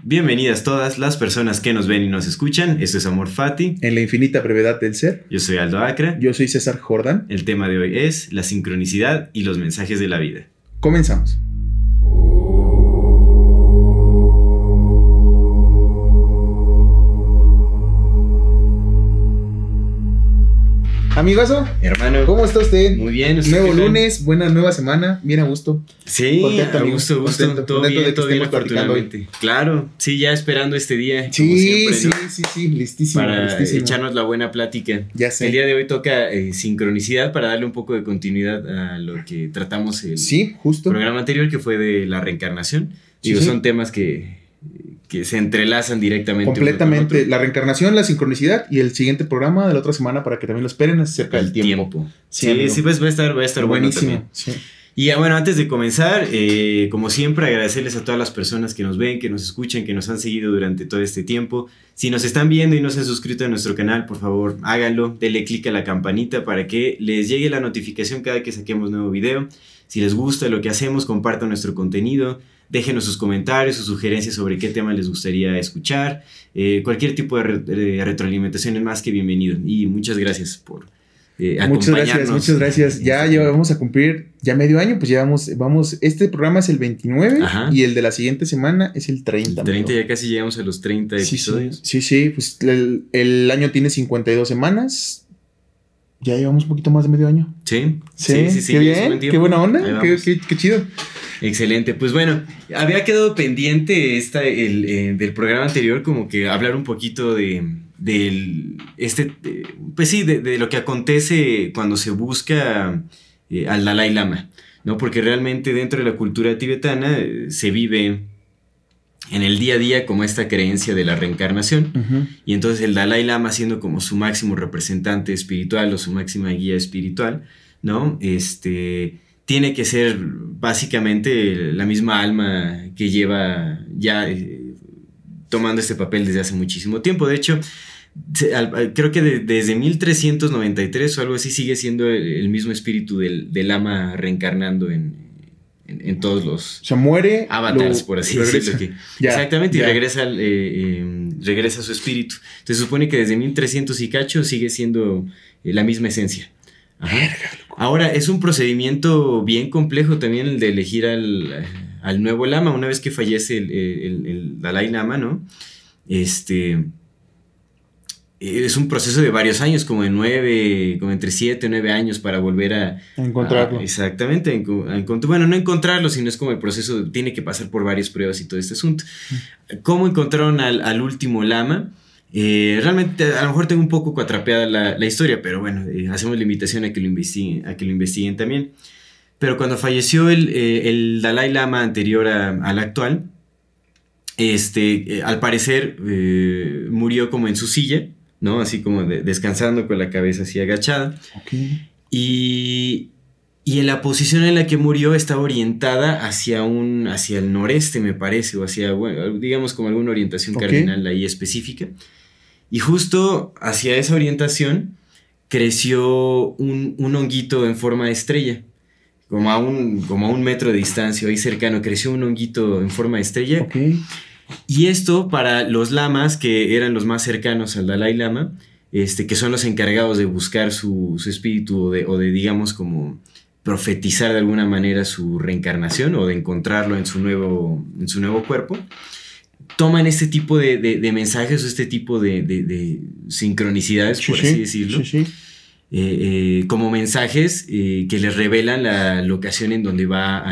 Bienvenidas todas las personas que nos ven y nos escuchan. Esto es Amor Fati. En la infinita brevedad del ser. Yo soy Aldo Acra. Yo soy César Jordan. El tema de hoy es la sincronicidad y los mensajes de la vida. Comenzamos. Amigazo, Hermano. ¿cómo está usted? Muy bien. ¿usted Nuevo lunes, buena nueva semana, bien a gusto. Sí, Contento, a gusto, gusto. Contento, todo contento bien, de que todo bien, afortunadamente. Claro, sí, ya esperando este día. Sí, siempre, sí, ¿no? sí, sí, listísimo, Para listísimo. echarnos la buena plática. Ya sé. El día de hoy toca eh, sincronicidad para darle un poco de continuidad a lo que tratamos el Sí, justo. programa anterior, que fue de la reencarnación. Sí. son temas que, que se entrelazan directamente. Completamente. La reencarnación, la sincronicidad y el siguiente programa de la otra semana para que también lo esperen es acerca del tiempo. Sí, sí, pues va a estar, va a estar Buenísimo. sí. Y bueno, antes de comenzar, eh, como siempre, agradecerles a todas las personas que nos ven, que nos escuchan, que nos han seguido durante todo este tiempo. Si nos están viendo y no se han suscrito a nuestro canal, por favor, háganlo, denle click a la campanita para que les llegue la notificación cada que saquemos nuevo video. Si les gusta lo que hacemos, compartan nuestro contenido, déjenos sus comentarios, sus sugerencias sobre qué tema les gustaría escuchar. Eh, cualquier tipo de, re- de retroalimentación es más que bienvenido. Y muchas gracias por eh, Muchas gracias, acompañarnos muchas gracias. Ya este llevamos a cumplir ya medio año, pues llevamos, vamos, este programa es el 29 Ajá. y el de la siguiente semana es el 30. 30 amigo. ya casi llegamos a los 30 Sí, sí, episodios. sí, sí, pues el, el año tiene 52 semanas. Ya llevamos un poquito más de medio año. Sí, Sí, sí, sí, qué bien, qué buena onda, qué, vamos. qué- qué chido. Excelente. Pues bueno, había quedado pendiente esta, el, eh, del programa anterior, como que hablar un poquito de del este de- pues sí de, de lo que acontece cuando se busca eh, al Dalai Lama no porque realmente dentro de la cultura tibetana eh, se vive en el día a día como esta creencia de la reencarnación y entonces el Dalai Lama siendo como su máximo representante espiritual o su máxima guía espiritual, ¿no? Este tiene que ser básicamente la misma alma que lleva ya eh, tomando este papel desde hace muchísimo tiempo. De hecho, creo que de- desde 1393 o algo así sigue siendo el, el mismo espíritu del, del Lama reencarnando en, en- en todos los, O sea, muere. avatars, lo- por así decirlo. que- Ya, exactamente, ya. y regresa, eh, eh, regresa su espíritu. Se supone que desde 1300 y cacho sigue siendo eh, la misma esencia. Ahora, es un procedimiento bien complejo también el de elegir al, al nuevo lama. Una vez que fallece el, el- el Dalai Lama, ¿no? Este. Es un proceso de varios años, como de nueve, como entre siete o nueve años para volver a, encontrarlo. Exactamente, a bueno, no encontrarlo, sino es como el proceso, tiene que pasar por varias pruebas y todo este asunto. ¿Cómo encontraron al, al último lama? Eh, realmente a lo mejor tengo un poco cuatrapeada la, la historia, pero bueno, eh, hacemos la invitación a que lo investiguen, a que lo investiguen también. Pero cuando falleció el, eh, el Dalai Lama anterior a- al actual, este, eh, al parecer eh, murió como en su silla, ¿no? Así como de- descansando con la cabeza así agachada. Ok. Y, y en la posición en la que murió estaba orientada hacia, un, hacia el noreste, me parece, o hacia, bueno, digamos como alguna orientación Ok. cardinal ahí específica. Y justo hacia esa orientación creció un, un honguito en forma de estrella. Como a, un, como a un metro de distancia, ahí cercano, creció un honguito en forma de estrella. Y esto para los lamas que eran los más cercanos al Dalai Lama, este, que son los encargados de buscar su, su espíritu o de, o de, digamos, como profetizar de alguna manera su reencarnación o de encontrarlo en su nuevo, en su nuevo cuerpo, toman este tipo de, de- de mensajes o este tipo de, de- de sincronicidades, Sí, por sí, así decirlo, sí, eh, eh, como mensajes eh, que les revelan la locación en donde va a,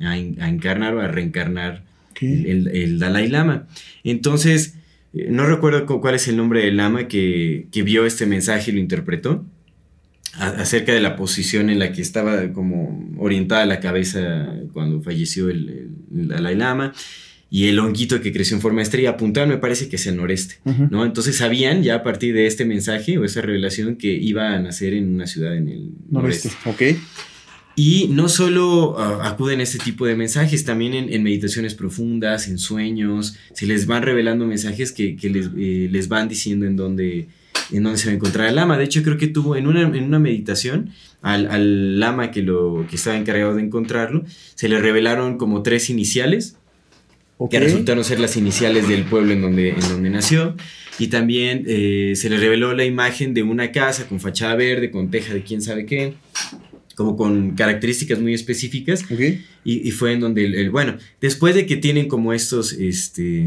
a- a encarnar o a reencarnar el, el Dalai Lama. Entonces, no recuerdo cu- cuál es el nombre del lama que, que vio este mensaje y lo interpretó a- acerca de la posición en la que estaba como orientada la cabeza cuando falleció el- el Dalai Lama. Y el honguito que creció en forma de estrella apuntaban, me parece que es el noreste, Ujú. ¿no? Entonces sabían ya a partir de este mensaje o esa revelación que iba a nacer en una ciudad en el Noreste. noreste. Ok. Y no solo ah, acuden a este tipo de mensajes, también en, en meditaciones profundas, en sueños, se les van revelando mensajes que, que les, eh, les van diciendo en dónde, en dónde se va a encontrar el lama. De hecho, creo que tuvo en una, en una meditación al, al lama que, lo, que estaba encargado de encontrarlo, se le revelaron como tres iniciales Ok. que resultaron ser las iniciales del pueblo en donde, en donde nació. Y también eh, se le reveló la imagen de una casa con fachada verde, con teja de quién sabe qué, como con características muy específicas. Ok. Y, y fue en donde, el, el- bueno, después de que tienen como estos, este,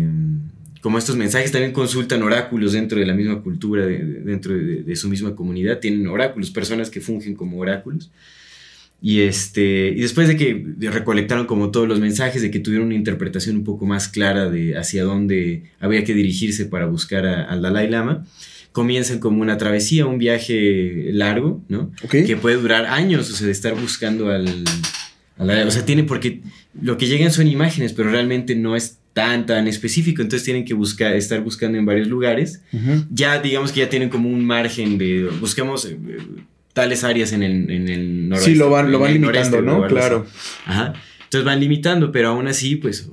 como estos mensajes, también consultan oráculos dentro de la misma cultura, de- de- dentro de, de su misma comunidad, tienen oráculos, personas que fungen como oráculos. Y, este, y después de que recolectaron como todos los mensajes, de que tuvieron una interpretación un poco más clara de hacia dónde había que dirigirse para buscar a- al Dalai Lama, comienzan como una travesía, un viaje largo, ¿no? Que puede durar años, o sea, de estar buscando al, al- o sea, tiene porque lo que llegan son imágenes, pero realmente no es tan tan específico, entonces tienen que buscar estar buscando en varios lugares. Ya digamos que ya tienen como un margen de busquemos eh, tales áreas en el en el noroeste, Sí, lo van, lo van limitando, noreste, ¿no? Claro. Ajá. Entonces van limitando, pero aún así, pues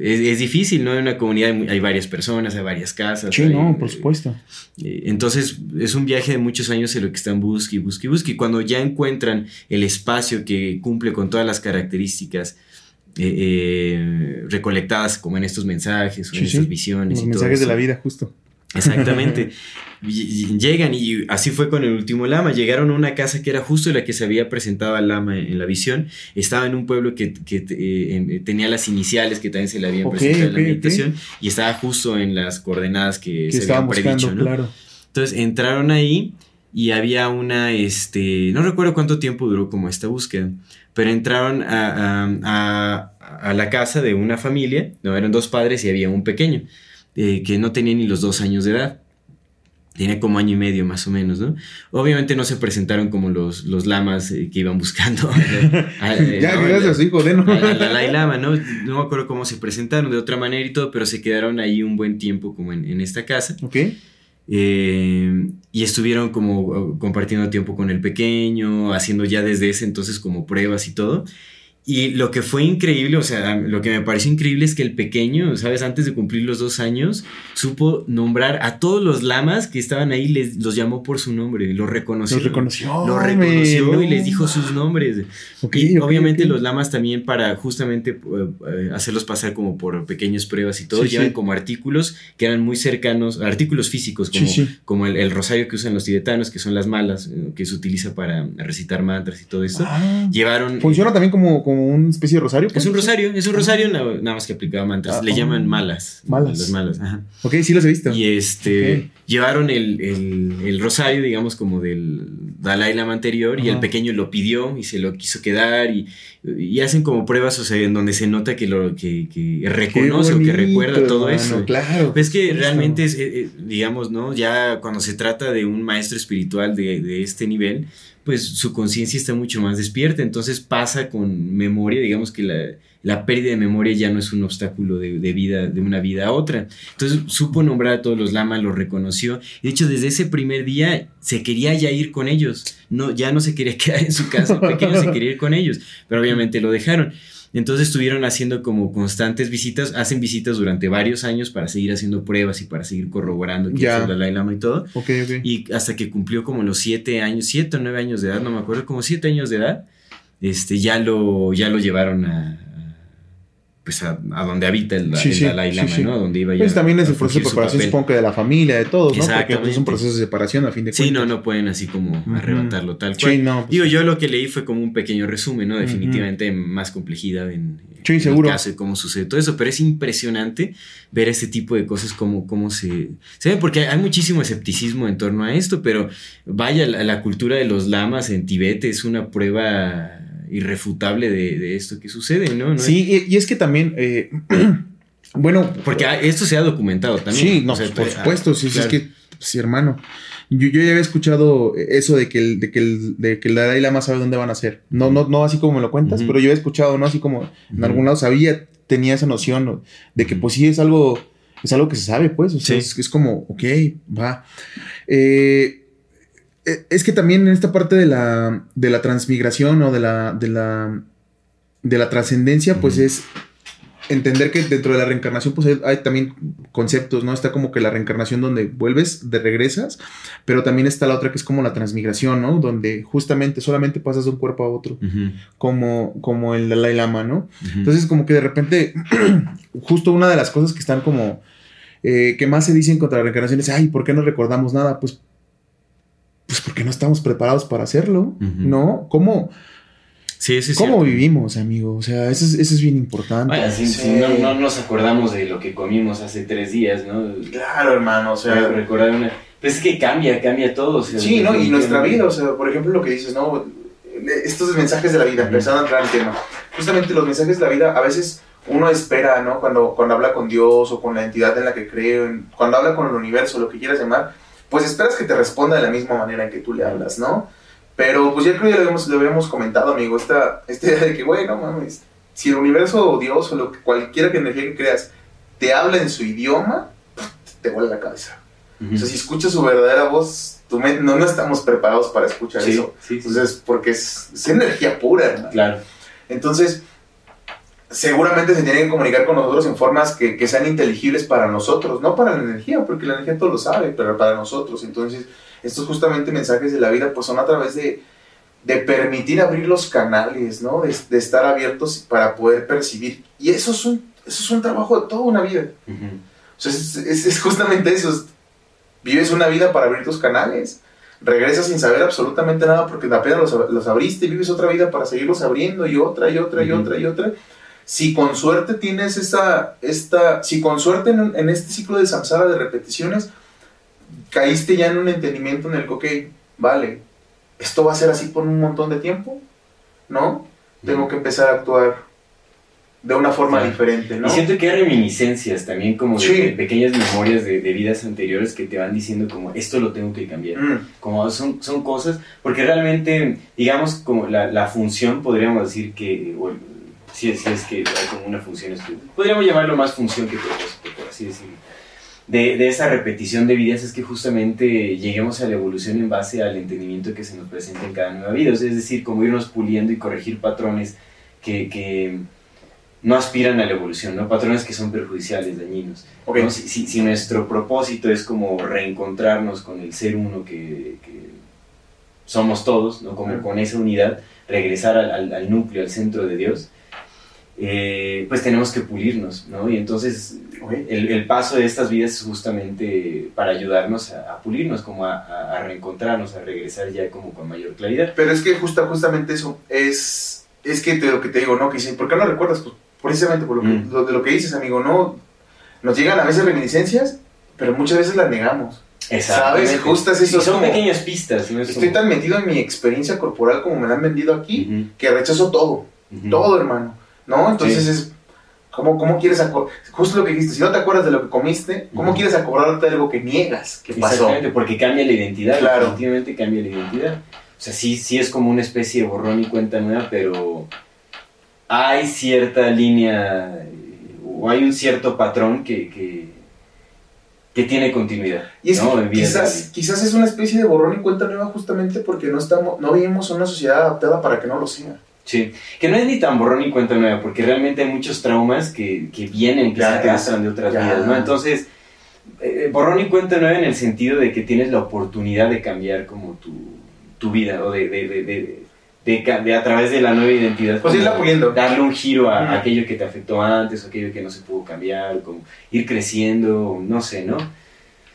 es, es difícil, ¿no? En una comunidad hay, hay varias personas, hay varias casas. Sí, hay, no, por eh, supuesto. eh, Entonces es un viaje de muchos años en lo que están busque busque y busque. Y cuando ya encuentran el espacio que cumple con todas las características eh, eh, recolectadas como en estos mensajes o Sí, en sí. estas visiones. Los y todo mensajes de la vida, justo. Exactamente. Llegan y así fue con el último lama. Llegaron a una casa que era justo la que se había presentado al lama en, en la visión. Estaba en un pueblo que, que, eh, tenía las iniciales que también se le habían Ok, presentado en ok, la meditación y estaba justo en las coordenadas que, Que se habían buscando, predicho. ¿no? claro. Entonces entraron ahí y había una, este, no recuerdo cuánto tiempo duró como esta búsqueda, pero entraron a, a- a- a la casa de una familia, no, eran dos padres y había un pequeño, eh, que no tenía ni los dos años de edad. Tenía como año y medio más o menos, ¿no? Obviamente no se presentaron como los, los lamas eh, que iban buscando. a- eh, ya, ¿no? gracias hijo, de no. Dalai Lama, ¿no? No me acuerdo cómo se presentaron de otra manera y todo, pero se quedaron ahí un buen tiempo como en, en esta casa. ok. Eh, y estuvieron como uh, compartiendo tiempo con el pequeño, haciendo ya desde ese entonces como pruebas y todo. Y lo que fue increíble, o sea, lo que me pareció increíble es que el pequeño, ¿sabes? Antes de cumplir los dos años, supo nombrar a todos los lamas que estaban ahí, les, los llamó por su nombre, los reconoció. Los reconoció. Lo reconoció men, y les no. dijo sus nombres. Ok, y ok, obviamente ok. los lamas también para justamente eh, eh, hacerlos pasar como por pequeñas pruebas y todo, Sí, llevan sí. como artículos que eran muy cercanos, artículos físicos como, Sí, como el, el rosario que usan los tibetanos, que son las malas, eh, que se utiliza para recitar mantras y todo esto. Ah, Llevaron... Funciona también como, como una especie de rosario. Es un rosario, es un rosario na- nada más que aplicaba mantras. Ah, Le oh. llaman malas. Malas. Las malas, ajá. Ok, sí los he visto. Y este, llevaron el, el- el rosario, digamos, como del Dalai Lama anterior, y el pequeño lo pidió y se lo quiso quedar, y, y hacen como pruebas, o sea, en donde se nota que, lo, que, que reconoce o que recuerda todo hermano, eso. Claro. Pues que Justo. realmente es, eh, eh, digamos, ¿no? Ya cuando se trata de un maestro espiritual de, de este nivel, pues su conciencia está mucho más despierta, entonces pasa con memoria, digamos que la, la pérdida de memoria ya no es un obstáculo de, de vida, de una vida a otra. Entonces supo nombrar a todos los lamas, los reconoció, de hecho desde ese primer día se quería ya ir con ellos, no, ya no se quería quedar en su casa, el pequeño se quería ir con ellos, pero obviamente lo dejaron. Entonces estuvieron haciendo como constantes visitas, hacen visitas durante varios años para seguir haciendo pruebas y para seguir corroborando que es el Dalai Lama y todo. Ok, ok. Y hasta que cumplió como los siete años, siete o nueve años de edad, no me acuerdo, como siete años de edad, este, ya lo, ya lo llevaron a- pues a, a donde habita el, Sí, el sí, Dalai Lama, sí. ¿no? Donde iba ya Pues también es el proceso de preparación, supongo que de la familia, de todos, ¿no? Porque pues, es un proceso de separación a fin de cuentas. Sí, no, no pueden así como arrebatarlo tal cual. Sí, no. pues, Digo, yo lo que leí fue como un pequeño resumen, ¿no? Definitivamente más complejidad en, seguro. el caso de cómo sucede todo eso, pero es impresionante ver este tipo de cosas, cómo, cómo se, se ve, porque hay muchísimo escepticismo en torno a esto, pero vaya, la, la cultura de los lamas en Tibet es una prueba irrefutable de, de esto que sucede, ¿no? ¿No? Sí, y, y es que también, eh, bueno, Porque ah, esto se ha documentado también. Sí, no, O sea, por ah, supuesto, sí, sí, claro. es que, sí, hermano. Yo, yo ya había escuchado eso de que el, de que el, de que el Dalai Lama sabe dónde van a ser. No, no, no así como me lo cuentas, pero yo he escuchado, ¿no? Así como en Ujú. algún lado sabía, tenía esa noción ¿no? de que pues sí es algo, es algo que se sabe, pues, o sea, Sí. es, es como, ok, va. Eh, es que también en esta parte de la, de la transmigración o de la, de la, de la trascendencia, pues es entender que dentro de la reencarnación pues hay, hay también conceptos, ¿no? Está como que la reencarnación donde vuelves, de regresas, pero también está la otra que es como la transmigración, ¿no? Donde justamente solamente pasas de un cuerpo a otro, como, como el Dalai Lama, ¿no? Entonces como que de repente, justo una de las cosas que están como, eh, que más se dicen contra la reencarnación es, ay, ¿por qué no recordamos nada? Pues, pues porque no estamos preparados para hacerlo, Ujú. ¿no? ¿Cómo, sí, sí, cómo cierto. vivimos, amigo? O sea, eso es, eso es bien importante. Si, si Sí. no, no nos acordamos de lo que comimos hace tres días, ¿no? Claro, hermano, o sea, recordar una... Pues es que cambia, cambia todo. o sea, Sí, ¿no? Y nuestra vida, o sea, por ejemplo, lo que dices, ¿no? Estos mensajes de la vida, empezando a entrar en tema. Justamente los mensajes de la vida, a veces uno espera, ¿no? Cuando, cuando habla con Dios o con la entidad en la que cree, cuando habla con el universo, lo que quieras llamar, pues esperas que te responda de la misma manera en que tú le hablas, ¿no? Pero pues ya creo que ya lo habíamos, lo habíamos comentado, amigo, esta, esta idea de que, güey, no mames, si el universo o Dios o lo que, cualquiera que energía que creas te habla en su idioma, te vuela la cabeza. O sea, si escuchas su verdadera voz, tu no, no estamos preparados para escuchar Sí, eso. sí, sí. Entonces, porque es, es energía pura, hermano. Claro. Entonces, seguramente se tienen que comunicar con nosotros en formas que, que sean inteligibles para nosotros, no para la energía, porque la energía todo lo sabe, pero para nosotros. Entonces, estos justamente mensajes de la vida, pues son a través de, de permitir abrir los canales, ¿no? De, de estar abiertos para poder percibir. Y eso es un, eso es un trabajo de toda una vida. Ujú. O sea, es, es- es justamente eso. es- vives una vida para abrir tus canales. Regresas sin saber absolutamente nada porque apenas los, los abriste y vives otra vida para seguirlos abriendo y otra y otra y Ujú. otra y otra. Si con suerte tienes esta, esta si con suerte en, en este ciclo de samsara de repeticiones, caíste ya en un entendimiento en el que, ok, vale, esto va a ser así por un montón de tiempo, ¿no? Tengo que empezar a actuar de una forma diferente, ¿no? Y siento que hay reminiscencias también como de, Sí. de pequeñas memorias de, de vidas anteriores que te van diciendo como esto lo tengo que cambiar. Mm, Como son, son cosas, porque realmente, digamos, como la, la función, podríamos decir que, o el- si, si es que hay como una función, podríamos llamarlo más función que propósito, por así decirlo. De, de esa repetición de vidas es que justamente lleguemos a la evolución en base al entendimiento que se nos presenta en cada nueva vida, o sea, es decir, como irnos puliendo y corregir patrones que, que no aspiran a la evolución, ¿no? patrones que son perjudiciales, dañinos. ok. ¿no? Si, si- si nuestro propósito es como reencontrarnos con el ser uno que, que somos todos, ¿no? como con esa unidad, regresar al, al- al núcleo, al centro de Dios, eh, pues tenemos que pulirnos, ¿no? Y entonces el, el paso de estas vidas es justamente para ayudarnos a, a pulirnos, como a, reencontrarnos, a regresar ya como con mayor claridad. Pero es que justa, justamente eso es, es que te, lo que te digo, ¿no? Que dice, ¿por qué no recuerdas? Pues precisamente por lo, que, Mm. lo- de lo que dices, amigo, ¿no? Nos llegan a veces reminiscencias, pero muchas veces las negamos. Exactamente. Justo es eso, es son como- pequeñas pistas. ¿no? Es Estoy como- tan metido en mi experiencia corporal como me la han vendido aquí, que rechazo todo, todo, hermano, ¿no? Entonces Sí. es, ¿cómo, ¿cómo quieres? Justo lo que dijiste, si no te acuerdas de lo que comiste, ¿cómo quieres acordarte de algo que niegas que pasó? Exactamente, porque cambia la identidad, Claro. definitivamente cambia la identidad. O sea, sí, sí es como una especie de borrón y cuenta nueva, pero hay cierta línea o hay un cierto patrón que, que, que tiene continuidad. Y es quizás, quizás es una especie de borrón y cuenta nueva justamente porque no estamos, no vivimos en una sociedad adaptada para que no lo sea. Sí, que no es ni tan borrón y cuenta nueva, porque realmente hay muchos traumas que, que vienen, que Ya, se arrastran de otras ya. vidas, ¿no? Entonces, eh, borrón y cuenta nueva en el sentido de que tienes la oportunidad de cambiar como tu, tu vida, o de, de, de, de, de a través de la nueva identidad. Pues irla puliendo. Darle un giro a, aquello que te afectó antes, o aquello que no se pudo cambiar, como ir creciendo, no sé, ¿no?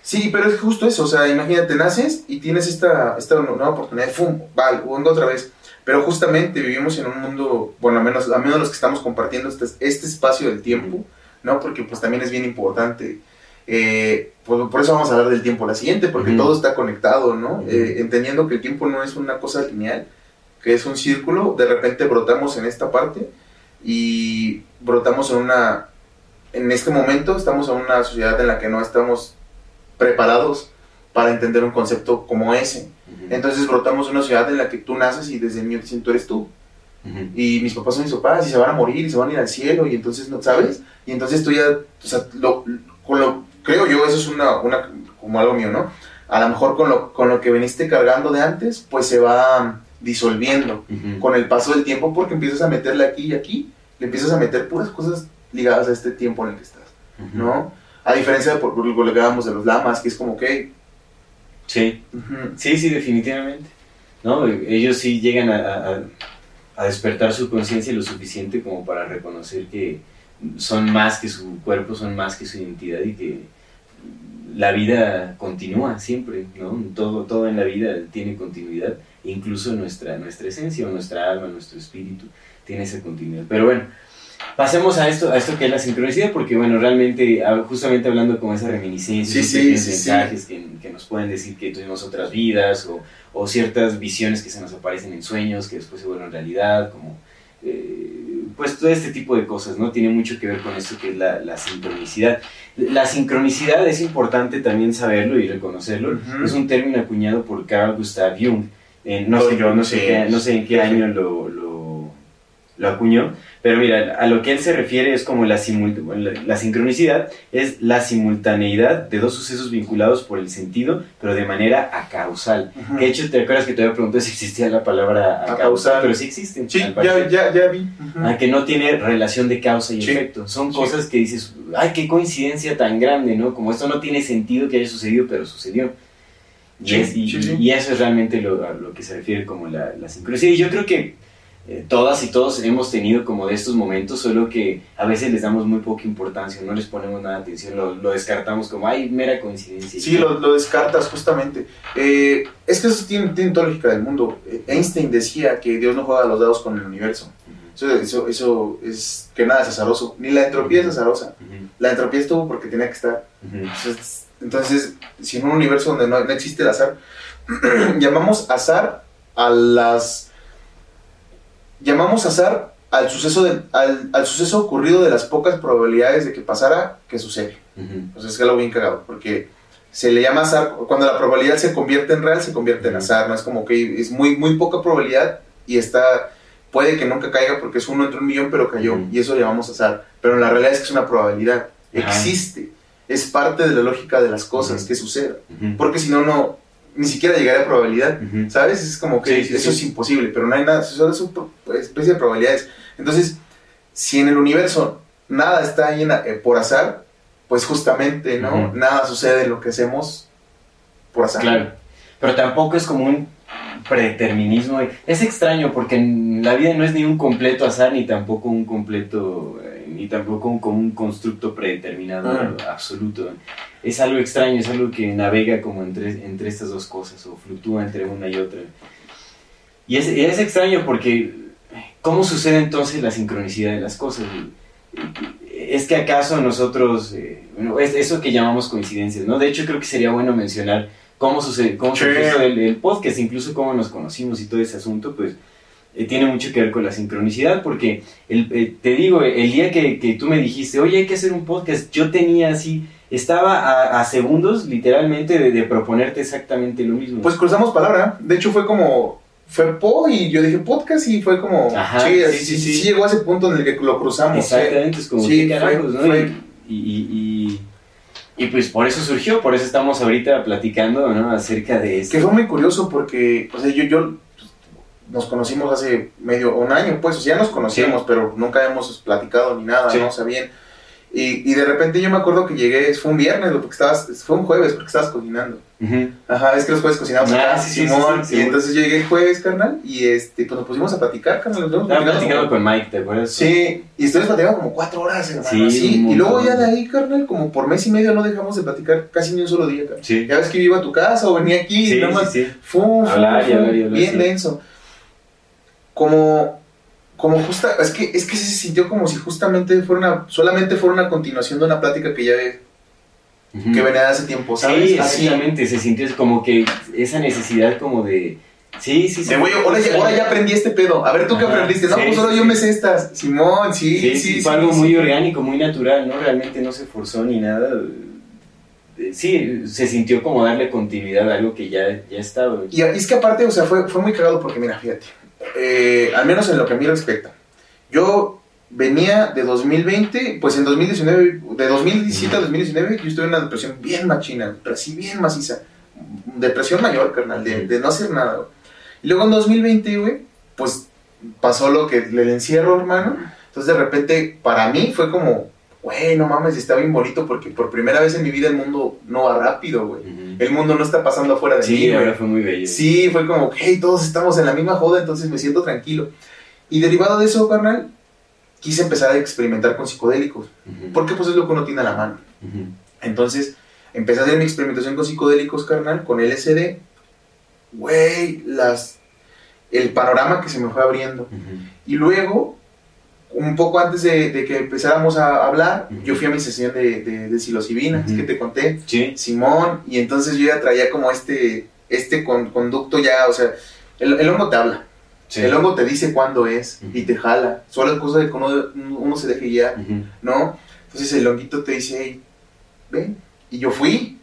Sí, pero es justo eso, o sea, imagínate, naces y tienes esta, esta nueva oportunidad, ¡fum! Vale, vengo otra vez. Pero justamente vivimos en un mundo, bueno, al menos, al menos los que estamos compartiendo este, este espacio del tiempo, ¿no? Porque pues también es bien importante. Eh, pues, por eso vamos a hablar del tiempo la siguiente, porque Ujú. todo está conectado, ¿no? Eh, entendiendo que el tiempo no es una cosa lineal, que es un círculo, de repente brotamos en esta parte y brotamos en una, en este momento estamos en una sociedad en la que no estamos preparados para entender un concepto como ese. Ujú. Entonces brotamos una sociedad en la que tú naces y desde te sientes tú eres tú. Ujú. y mis papás son mis papás y se van a morir y se van a ir al cielo y entonces no sabes y entonces tú ya o sea lo, con lo creo yo eso es una, una como algo mío no a lo mejor con lo con lo que veniste cargando de antes pues se va disolviendo Ujú. con el paso del tiempo porque empiezas a meterle aquí y aquí le empiezas a meter puras cosas ligadas a este tiempo en el que estás no a diferencia de por, por lo que hablábamos de los lamas que es como que Sí. Sí, sí, definitivamente. ¿No? Ellos sí llegan a, a- a despertar su conciencia lo suficiente como para reconocer que son más que su cuerpo, son más que su identidad y que la vida continúa siempre, ¿no? Todo, todo en la vida tiene continuidad, incluso nuestra, nuestra esencia o nuestra alma, nuestro espíritu tiene esa continuidad. Pero bueno, pasemos a esto, a esto que es la sincronicidad, porque bueno, realmente, ah, justamente hablando con esa reminiscencia, Sí, sí, mensajes que, que nos pueden decir que tuvimos otras vidas o, o ciertas visiones que se nos aparecen en sueños que después se vuelven realidad, como eh, pues todo este tipo de cosas, ¿no? Tiene mucho que ver con esto que es la, la sincronicidad. La sincronicidad es importante también saberlo y reconocerlo. Es un término acuñado por Carl Gustav Jung. En- no, sé, yo no, sé qué- no sé en qué año lo, lo, lo acuñó, pero mira, a lo que él se refiere es como la, la, la sincronicidad, es la simultaneidad de dos sucesos vinculados por el sentido, pero de manera acausal. ujú. Que de hecho, ¿te acuerdas que te había preguntado si existía la palabra Acausal. acausal? Pero sí existen. sí ya, ya, ya vi. Ah, que no tiene relación de causa y Sí. efecto. Son Sí. cosas que dices, ay, qué coincidencia tan grande, ¿no? Como esto no tiene sentido que haya sucedido, pero sucedió. Y, Sí, es- y- sí, sí. y eso es realmente lo, a lo que se refiere como la, la sincronicidad. Y yo creo que eh, todas y todos hemos tenido como de estos momentos, solo que a veces les damos muy poca importancia, no les ponemos nada de atención, lo, lo descartamos como, ay, mera coincidencia. Sí, lo, lo descartas justamente. Eh, es que eso tiene, tiene toda lógica del mundo. Eh, Einstein decía que Dios no juega a los dados con el universo. Eso, eso, eso es que nada es azaroso. Ni la entropía es azarosa. La entropía estuvo porque tenía que estar. Entonces, entonces, si en un universo donde no, no existe el azar, llamamos azar a las... Llamamos azar al suceso, de- al, al suceso ocurrido de las pocas probabilidades de que pasara que sucede. Ujú. O sea, es algo bien cagado, porque se le llama azar, cuando la probabilidad se convierte en real, se convierte en azar, ¿no? Es como que es muy, muy poca probabilidad y está, puede que nunca caiga porque es uno entre un millón, pero cayó, y eso le llamamos azar. Pero la realidad es que es una probabilidad, existe, es parte de la lógica de las cosas que suceda, porque si no, no, ni siquiera llegaría a probabilidad. ¿Sabes? Es como que Sí, sí, eso sí. es imposible, pero no hay nada, solo es una especie de probabilidades. Entonces, si en el universo nada está ahí en- eh, por azar, pues justamente, ¿no? Nada sucede en lo que hacemos por azar. Claro, pero tampoco es como un predeterminismo. Es extraño porque en la vida no es ni un completo azar ni tampoco un completo, ni tampoco como un constructo predeterminado Ah. absoluto. Es algo extraño, es algo que navega como entre, entre estas dos cosas o fluctúa entre una y otra. Y es, es extraño porque ¿cómo sucede entonces la sincronicidad de las cosas? Es que acaso nosotros, eh, bueno, es eso que llamamos coincidencias, ¿no? De hecho creo que sería bueno mencionar cómo sucede, cómo esto del, del podcast, incluso cómo nos conocimos y todo ese asunto, pues eh, tiene mucho que ver con la sincronicidad, porque el, eh, te digo, el día que, que tú me dijiste, oye, hay que hacer un podcast, yo tenía así, estaba a, a segundos literalmente de, de proponerte exactamente lo mismo. Pues cruzamos palabra. De hecho, fue como. Fue Po y yo dije podcast y fue como. Ajá, sí, sí, sí, llegó a ese punto en el que lo cruzamos. Exactamente, es como Sí, fue- carajos, ¿no? fue- Y, y, y, y pues por eso surgió, por eso estamos ahorita platicando, ¿no? Acerca de esto. Que fue muy curioso porque, o sea, yo, yo nos conocimos hace medio, un año, pues, o sea, ya nos conocíamos, pero nunca hemos platicado ni nada, Sí. ¿no? O sea, bien. Y, y de repente yo me acuerdo que llegué, fue un viernes, porque estabas, fue un jueves, porque estabas cocinando. Ujú. Ajá, es que los jueves cocinamos Ah, acá, sí, sí, Simón, sí, sí, y sí. entonces yo llegué el jueves, carnal, y este, pues nos pusimos a platicar, carnal, nos platicando con Mike, ¿te acuerdas? Sí, y estuvimos platicando como cuatro horas, hermano, Sí, y luego ya de ahí, carnal, como por mes y medio no dejamos de platicar casi ni un solo día, carnal. Sí. Ya ves que yo iba a tu casa o venía aquí, Sí, y nada más sí, sí. Fum, fum, fum, bien sí. denso. Como, como justa, es que, es que se sintió como si justamente fuera una, solamente fuera una continuación de una plática que ya que venía de hace tiempo, ¿sabes? Sí, Así. exactamente, se sintió como que esa necesidad como de... Sí, sí, sí. Güey, ahora, ya, ahora ya aprendí este pedo. A ver, ¿tú qué aprendiste? No, sí, pues ahora sí, yo me sé estas. Simón, sí, Sí, sí, fue algo muy orgánico, muy natural, ¿no? Realmente no se forzó ni nada. Eh, Sí, se sintió como darle continuidad a algo que ya, ya estaba. Y es que aparte, o sea, fue, fue muy cagado porque, mira, fíjate. Eh, al menos en lo que a mí respecta, yo venía de 2020, pues en 2019, de 2017 a 2019, yo estuve en una depresión bien machina, pero así bien maciza. Depresión mayor, carnal, de, de no hacer nada. Y luego en 2020, güey, pues pasó lo que el encierro, hermano. Entonces de repente, para mí fue como, güey, no mames, está bien bonito porque por primera vez en mi vida el mundo no va rápido, güey. El mundo no está pasando afuera de mí, Sí, güey. ahora fue muy bello. Sí, fue como, hey, todos estamos en la misma joda, entonces me siento tranquilo. Y derivado de eso, carnal, quise empezar a experimentar con psicodélicos, porque pues es lo que uno tiene a la mano. Entonces, empecé a hacer mi experimentación con psicodélicos, carnal, con LSD. Güey, las... El panorama que se me fue abriendo. Y luego, un poco antes de, de que empezáramos a hablar, yo fui a mi sesión de, de, de psilocibina, que te conté. Sí. Simón, y entonces yo ya traía como este, este con- conducto ya, o sea, el, el hongo te habla, sí. el hongo te dice cuándo es y te jala, solo es cosa de que uno, uno se deje guiar. ¿no? Entonces el honguito te dice, hey, ven, y yo fui,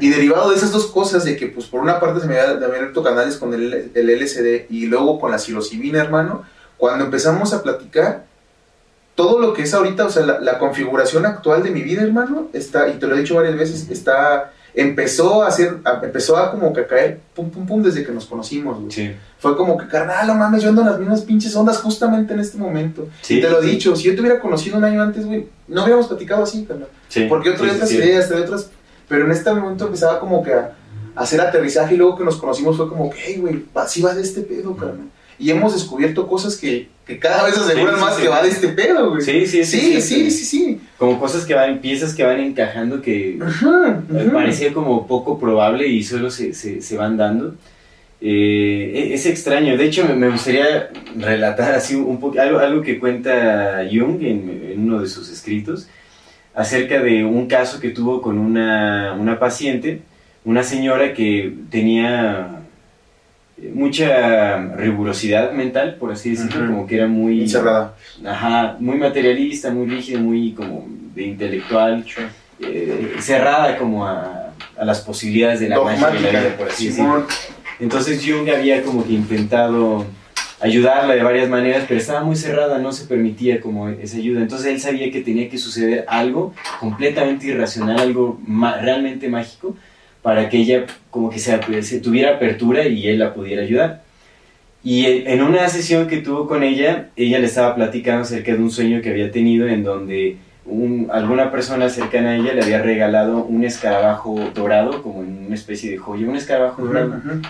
y derivado de esas dos cosas, de que pues por una parte se me había- me habían abierto canales con el, el LSD y luego con la psilocibina, hermano, cuando empezamos a platicar, todo lo que es ahorita, o sea, la, la configuración actual de mi vida, hermano, está, y te lo he dicho varias veces, está, empezó a hacer, a- empezó a como que a caer, pum, pum, pum, desde que nos conocimos, güey. Sí. Fue como que, carnal, no mames, yo ando en las mismas pinches ondas justamente en este momento. Sí, y te lo he sí. dicho, si yo te hubiera conocido un año antes, güey, no hubiéramos platicado así, carnal. Sí. Porque yo traía otras ideas, traía otras. Pero en este momento empezaba como que a, a hacer aterrizaje y luego que nos conocimos fue como que, hey, güey, va- sí va de este pedo, carnal. Y hemos descubierto cosas que, que cada vez aseguran Sí, sí, más sí. que va de este pedo, güey. Sí, sí, sí, sí, sí, sí. Como cosas que van, piezas que van encajando que eh, ujú. parecía como poco probable y solo se, se, se van dando. Eh, es extraño. De hecho, me, me gustaría relatar así un poco algo, algo que cuenta Jung en, en uno de sus escritos acerca de un caso que tuvo con una, una paciente, una señora que tenía mucha rigurosidad mental, por así decirlo, como que era muy Encerrada. Ajá, muy materialista, muy rígida, muy como de intelectual, eh, cerrada como a, a las posibilidades de la magia de la Dogmática. vida, por así decirlo. Entonces Jung había como que intentado ayudarla de varias maneras, pero estaba muy cerrada, no se permitía como esa ayuda. Entonces él sabía que tenía que suceder algo completamente irracional, algo realmente mágico, para que ella como que se, se tuviera apertura y él la pudiera ayudar. Y en una sesión que tuvo con ella, ella le estaba platicando acerca de un sueño que había tenido en donde un- alguna persona cercana a ella le había regalado un escarabajo dorado, como en una especie de joya, un escarabajo Ujú, dorado. ujú.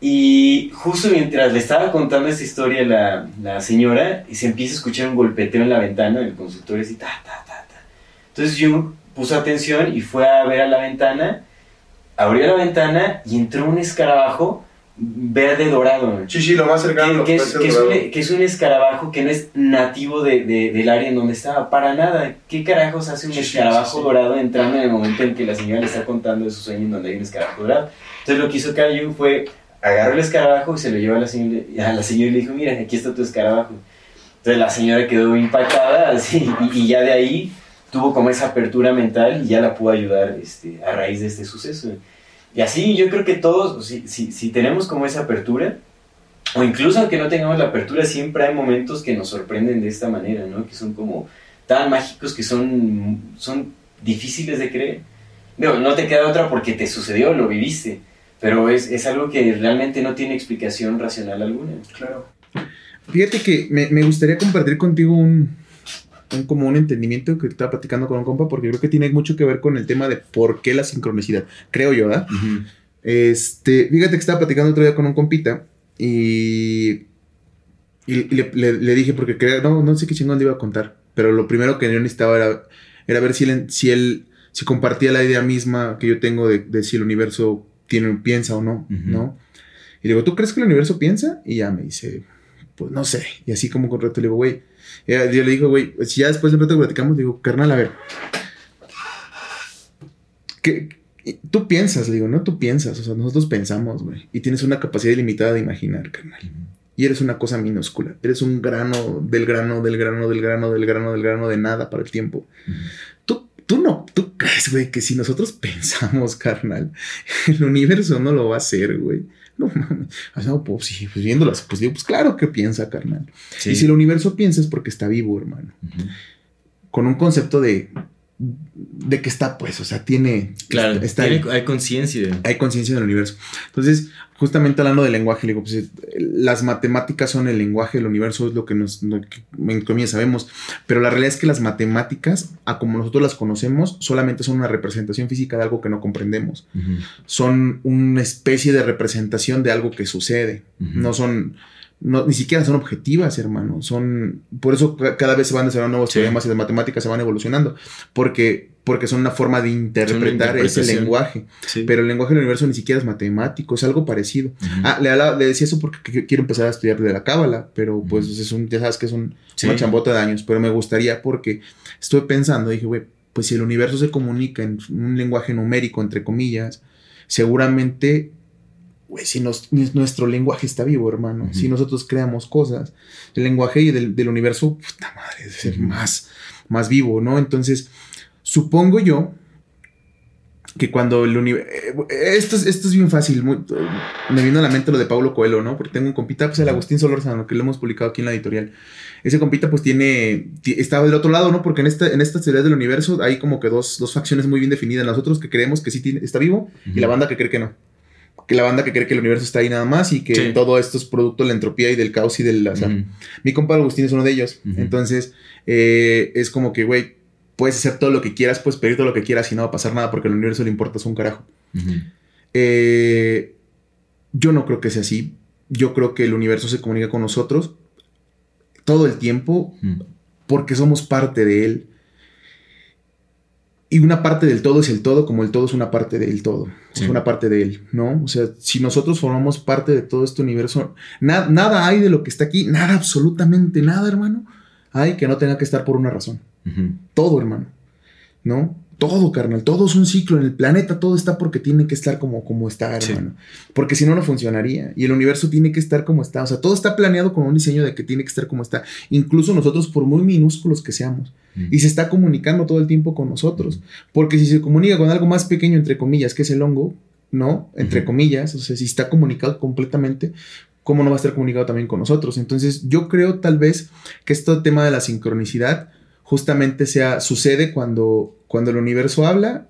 Y justo mientras le estaba contando esta historia la, la señora, y se empieza a escuchar un golpeteo en la ventana del consultorio, así, ta, ta, ta, ta. Entonces Jung puso atención y fue a ver a la ventana, abrió la ventana y entró un escarabajo verde dorado. Sí, sí, lo más cercano. Que, que es, que es un, que es un escarabajo que no es nativo de, de- del área en donde estaba, para nada. ¿Qué carajos hace un Sí, sí, sí, escarabajo sí. dorado entrando en el momento en que la señora le está contando de su sueño en donde hay un escarabajo dorado? Entonces lo que hizo Caillou fue agarró el escarabajo y se lo llevó a la señora, a la señora y le dijo, mira, aquí está tu escarabajo. Entonces la señora quedó impactada así, y, y ya de ahí tuvo como esa apertura mental y ya la pudo ayudar este, a raíz de este suceso. Y así yo creo que todos, si, si, si tenemos como esa apertura, o incluso aunque no tengamos la apertura, siempre hay momentos que nos sorprenden de esta manera, ¿no? Que son como tan mágicos que son, son difíciles de creer. Digo, no te queda otra porque te sucedió, lo viviste, pero es, es algo que realmente no tiene explicación racional alguna. Claro. Fíjate que me, me gustaría compartir contigo un, un como un entendimiento que estaba platicando con un compa porque creo que tiene mucho que ver con el tema de por qué la sincronicidad. Creo yo, ¿verdad? Este, fíjate que estaba platicando otro día con un compita y, y le, le- le dije, porque creo, no, no sé qué chingón le iba a contar, pero lo primero que yo necesitaba era, era ver si él, si él, si compartía la idea misma que yo tengo de, de si el universo tiene, piensa o no, Ujú. ¿no? Y le digo, ¿tú crees que el universo piensa? Y ya me dice, pues no sé. Y así como con rato le digo, güey, yo le digo, güey, si ya después de un rato platicamos, digo, carnal, a ver, ¿qué, Tú piensas, digo, no tú piensas, o sea, nosotros pensamos, güey. Y tienes una capacidad ilimitada de imaginar, carnal. Y eres una cosa minúscula. Eres un grano del grano, del grano, del grano, del grano, del grano de nada para el tiempo. Tú, tú no, tú crees, güey, que si nosotros pensamos, carnal, el universo no lo va a hacer, güey. No mames. O sea, pues sí, pues viéndolas, pues digo, pues claro que piensa, carnal. Sí. Y si el universo piensa es porque está vivo, hermano. Con un concepto de, de que está, pues, o sea, tiene. Claro, está tiene- hay conciencia. hay conciencia del universo. Entonces, justamente hablando del lenguaje, le digo, pues eh, las matemáticas son el lenguaje del universo, es lo que nos, lo que, en comillas, sabemos. Pero la realidad es que las matemáticas, a como nosotros las conocemos, solamente son una representación física de algo que no comprendemos. Son una especie de representación de algo que sucede. No son. No, ni siquiera son objetivas, hermano. Son. Por eso ca- cada vez se van desarrollando nuevos Sí. teoremas y las matemáticas se van evolucionando. Porque, porque son una forma de interpretar ese lenguaje. Sí. Pero el lenguaje del universo ni siquiera es matemático, es algo parecido. Ah, le, le decía eso porque qu- quiero empezar a estudiar de la cábala, pero pues es un, ya sabes que es un, Sí. una chambota de años, pero me gustaría porque estuve pensando, dije, güey, pues si el universo se comunica en un lenguaje numérico, entre comillas, seguramente, güey, si nos- nuestro lenguaje está vivo, hermano, si nosotros creamos cosas, el lenguaje del, del universo, puta madre, debe ser más, más vivo, ¿no? Entonces, supongo yo que cuando el universo... Esto, es- esto es bien fácil. muy- me vino a la mente lo de Pablo Coelho, ¿no? Porque tengo un compita, pues el Agustín Solórzano, que lo hemos publicado aquí en la editorial. Ese compita pues tiene... ti- Está del otro lado, ¿no? Porque en, esta, en estas teorías del universo hay como que dos, dos facciones muy bien definidas. Nosotros que creemos que sí tiene- está vivo y la banda que cree que no. Que la banda que cree que el universo está ahí nada más y que Sí. todo esto es producto de la entropía y del caos y del azar. Mi compa Agustín es uno de ellos. Entonces, eh, es como que, güey, puedes hacer todo lo que quieras, puedes pedir todo lo que quieras y no va a pasar nada porque al universo le importa un carajo. Eh, yo no creo que sea así. Yo creo que el universo se comunica con nosotros todo el tiempo porque somos parte de él. Y una parte del todo es el todo, como el todo es una parte del todo. Sí. Es una parte de él, ¿no? O sea, si nosotros formamos parte de todo este universo, na- nada hay de lo que está aquí, nada, absolutamente nada, hermano, hay que no tenga que estar por una razón. Todo, hermano. ¿No? Todo, carnal. Todo es un ciclo. En el planeta todo está porque tiene que estar como, como está, Sí. hermano. Porque si no, no funcionaría. Y el universo tiene que estar como está. O sea, todo está planeado con un diseño de que tiene que estar como está. Incluso nosotros, por muy minúsculos que seamos. Y se está comunicando todo el tiempo con nosotros. Porque si se comunica con algo más pequeño, entre comillas, que es el hongo, ¿no? Entre comillas. O sea, si está comunicado completamente, ¿cómo no va a estar comunicado también con nosotros? Entonces, yo creo tal vez que este tema de la sincronicidad justamente sea, sucede cuando, cuando el universo habla,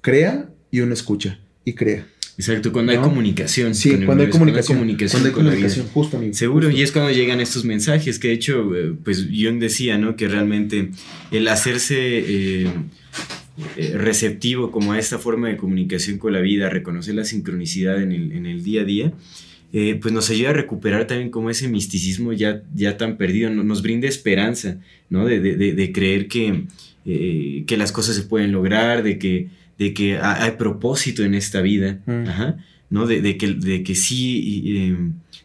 crea y uno escucha y crea. Exacto, cuando hay comunicación. Sí, con cuando hay comunicación. comunicación Cuando hay con comunicación, justo, amigo. Seguro, justo. y es cuando llegan estos mensajes, que de hecho, eh, pues Jung decía, ¿no? Que realmente el hacerse eh, eh, receptivo como a esta forma de comunicación con la vida, reconocer la sincronicidad en el, en el día a día, eh, pues nos ayuda a recuperar también como ese misticismo ya, ya tan perdido, no- nos brinda esperanza, ¿no? De, de- de- de creer que, eh, que las cosas se pueden lograr, de que, de que ha- hay propósito en esta vida, Mm. Ajá, ¿no? De, de que, de que sí, eh,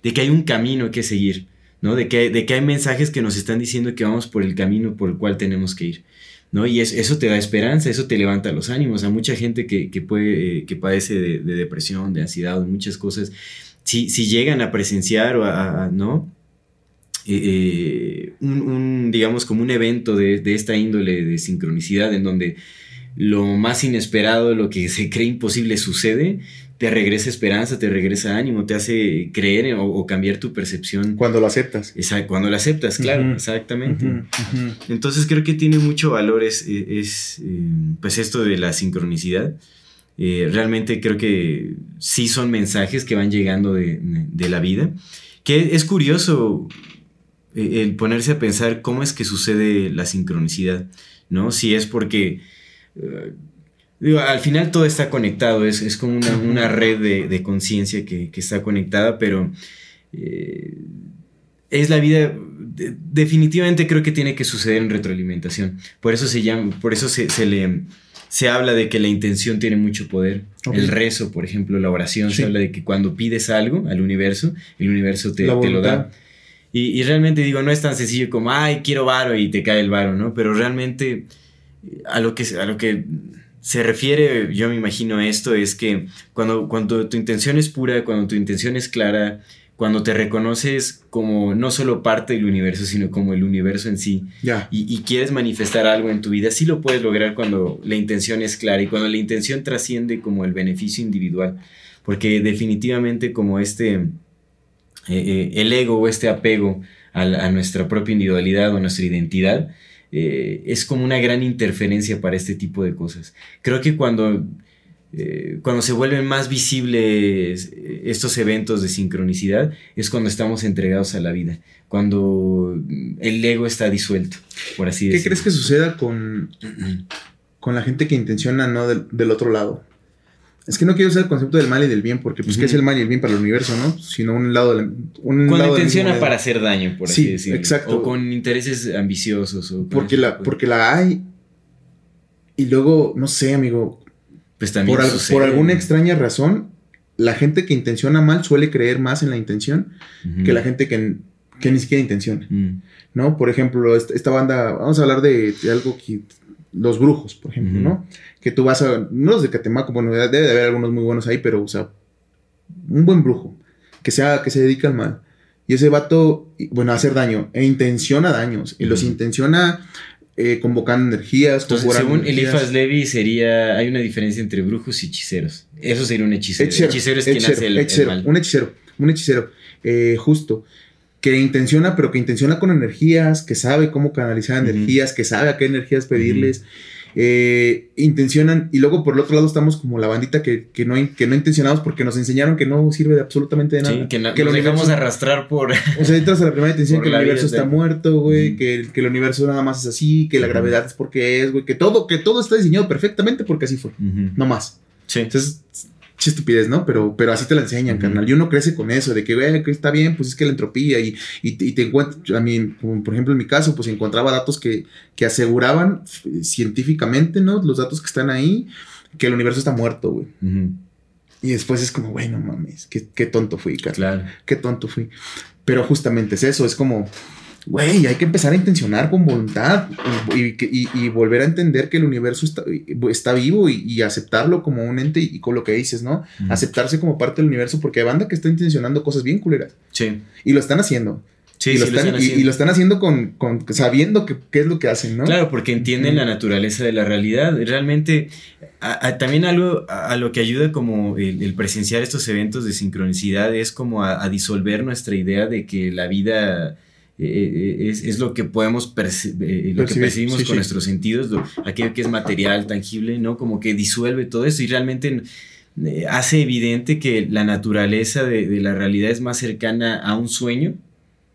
de que hay un camino que seguir, ¿no? De que, de que hay mensajes que nos están diciendo que vamos por el camino por el cual tenemos que ir, ¿no? Y es- eso te da esperanza, eso te levanta los ánimos. A mucha gente que, que puede, eh, que padece de, de depresión, de ansiedad, de muchas cosas, si, si llegan a presenciar o a, a- ¿no? Eh, un, un, digamos, como un evento de, de esta índole de sincronicidad en donde lo más inesperado, lo que se cree imposible sucede, te regresa esperanza, te regresa ánimo, te hace creer o, o cambiar tu percepción. Cuando lo aceptas. Cuando lo aceptas, claro, exactamente. Entonces creo que tiene mucho valor es, es, eh, pues esto de la sincronicidad. Eh, realmente creo que sí son mensajes que van llegando de, de la vida. Que es curioso eh, el ponerse a pensar cómo es que sucede la sincronicidad, ¿no? Si es porque... eh, digo, al final todo está conectado, es, es como una, una red de, de conciencia que, que está conectada, pero eh, es la vida. de- definitivamente creo que tiene que suceder en retroalimentación. Por eso se llama, por eso se, se le se habla de que la intención tiene mucho poder. El rezo, por ejemplo, la oración, Sí. se habla de que cuando pides algo al universo, el universo te, te lo da. Y, y realmente digo, no es tan sencillo como, ay, quiero varo y te cae el varo, ¿no? Pero realmente a lo que, a lo que se refiere, yo me imagino esto, es que cuando, cuando tu intención es pura, cuando tu intención es clara, cuando te reconoces como no solo parte del universo, sino como el universo en sí, Ya. y, y quieres manifestar algo en tu vida, sí lo puedes lograr cuando la intención es clara y cuando la intención trasciende como el beneficio individual. porque definitivamente como este, eh, eh, el ego o este apego a, a, nuestra propia individualidad o nuestra identidad, eh, es como una gran interferencia para este tipo de cosas. Creo que cuando eh, cuando se vuelven más visibles eh, estos eventos de sincronicidad, es cuando estamos entregados a la vida, cuando el ego está disuelto, por así ¿Qué decirlo. crees que suceda con, con la gente que intenciona no del, del, otro lado? Es que no quiero usar el concepto del mal y del bien, porque pues uh -huh. ¿qué es el mal y el bien para el universo, no? Sino un lado de la, un Cuando lado intenciona para hacer daño, por así sí, decirlo. Exacto. O con intereses ambiciosos. O porque, la, porque la hay. Y luego, no sé, amigo, pues también por, por, alguna extraña razón, la gente que intenciona mal suele creer más en la intención uh -huh. que la gente que, que, ni siquiera intenciona. Uh -huh. ¿No? Por ejemplo, esta, esta, banda, vamos a hablar de, de algo que. Los brujos, por ejemplo. ¿no? Que tú vas a. No los de Catemaco, bueno, debe de haber algunos muy buenos ahí, pero, o sea, un buen brujo que, sea, que se dedica al mal. Y ese vato, bueno, a hacer daño, e intenciona daños, y los intenciona eh, convocando energías. Entonces, según Elifas Levi, sería, hay una diferencia entre brujos y hechiceros. Eso sería un hechicero. Hechicero, hechicero es quien hace el, hechicero, el, mal. Un hechicero, un hechicero, eh, justo. Que intenciona, pero que intenciona con energías, que sabe cómo canalizar energías, que sabe a qué energías pedirles. Eh, intencionan, y luego por el otro lado estamos como la bandita que, que, no, que no intencionamos porque nos enseñaron que no sirve de absolutamente de nada. Sí, que, na que nos arrastrar por. O sea, entras a la primera intención que el universo está de... muerto, güey, que, que, el universo nada más es así, que la gravedad es porque es, güey, que todo, que todo está diseñado perfectamente porque así fue. No más. Sí. Entonces, Che estupidez, ¿no? Pero, pero así te la enseñan, uh -huh. carnal. Y uno crece con eso, de que, güey, que está bien, pues es que la entropía y, y, y te encuentras, a mí, por ejemplo, en mi caso, pues encontraba datos que, que aseguraban científicamente, ¿no? Los datos que están ahí, que el universo está muerto, güey. Uh -huh. Y después es como, güey, no mames, qué, qué tonto fui, carnal. Claro. Qué tonto fui. Pero justamente es eso, es como, güey, hay que empezar a intencionar con voluntad y, y, y, volver a entender que el universo está, está vivo y, y, aceptarlo como un ente y con lo que dices, ¿no? Mm. Aceptarse como parte del universo porque hay banda que está intencionando cosas bien culeras. Sí. Y lo están haciendo. Sí, y, lo sí, están, lo están y, y, lo están haciendo con, con sabiendo que, qué es lo que hacen, ¿no? Claro, porque entienden mm. la naturaleza de la realidad. Realmente, a, a, también algo a, a, lo que ayuda como el, el, presenciar estos eventos de sincronicidad es como a, disolver nuestra idea de que la vida eh, es, es, lo que podemos perci eh, lo que percibimos sí, con sí. nuestros sentidos, lo, aquello que es material, tangible, ¿no? Como que disuelve todo eso y realmente eh, hace evidente que la naturaleza de, de, la realidad es más cercana a un sueño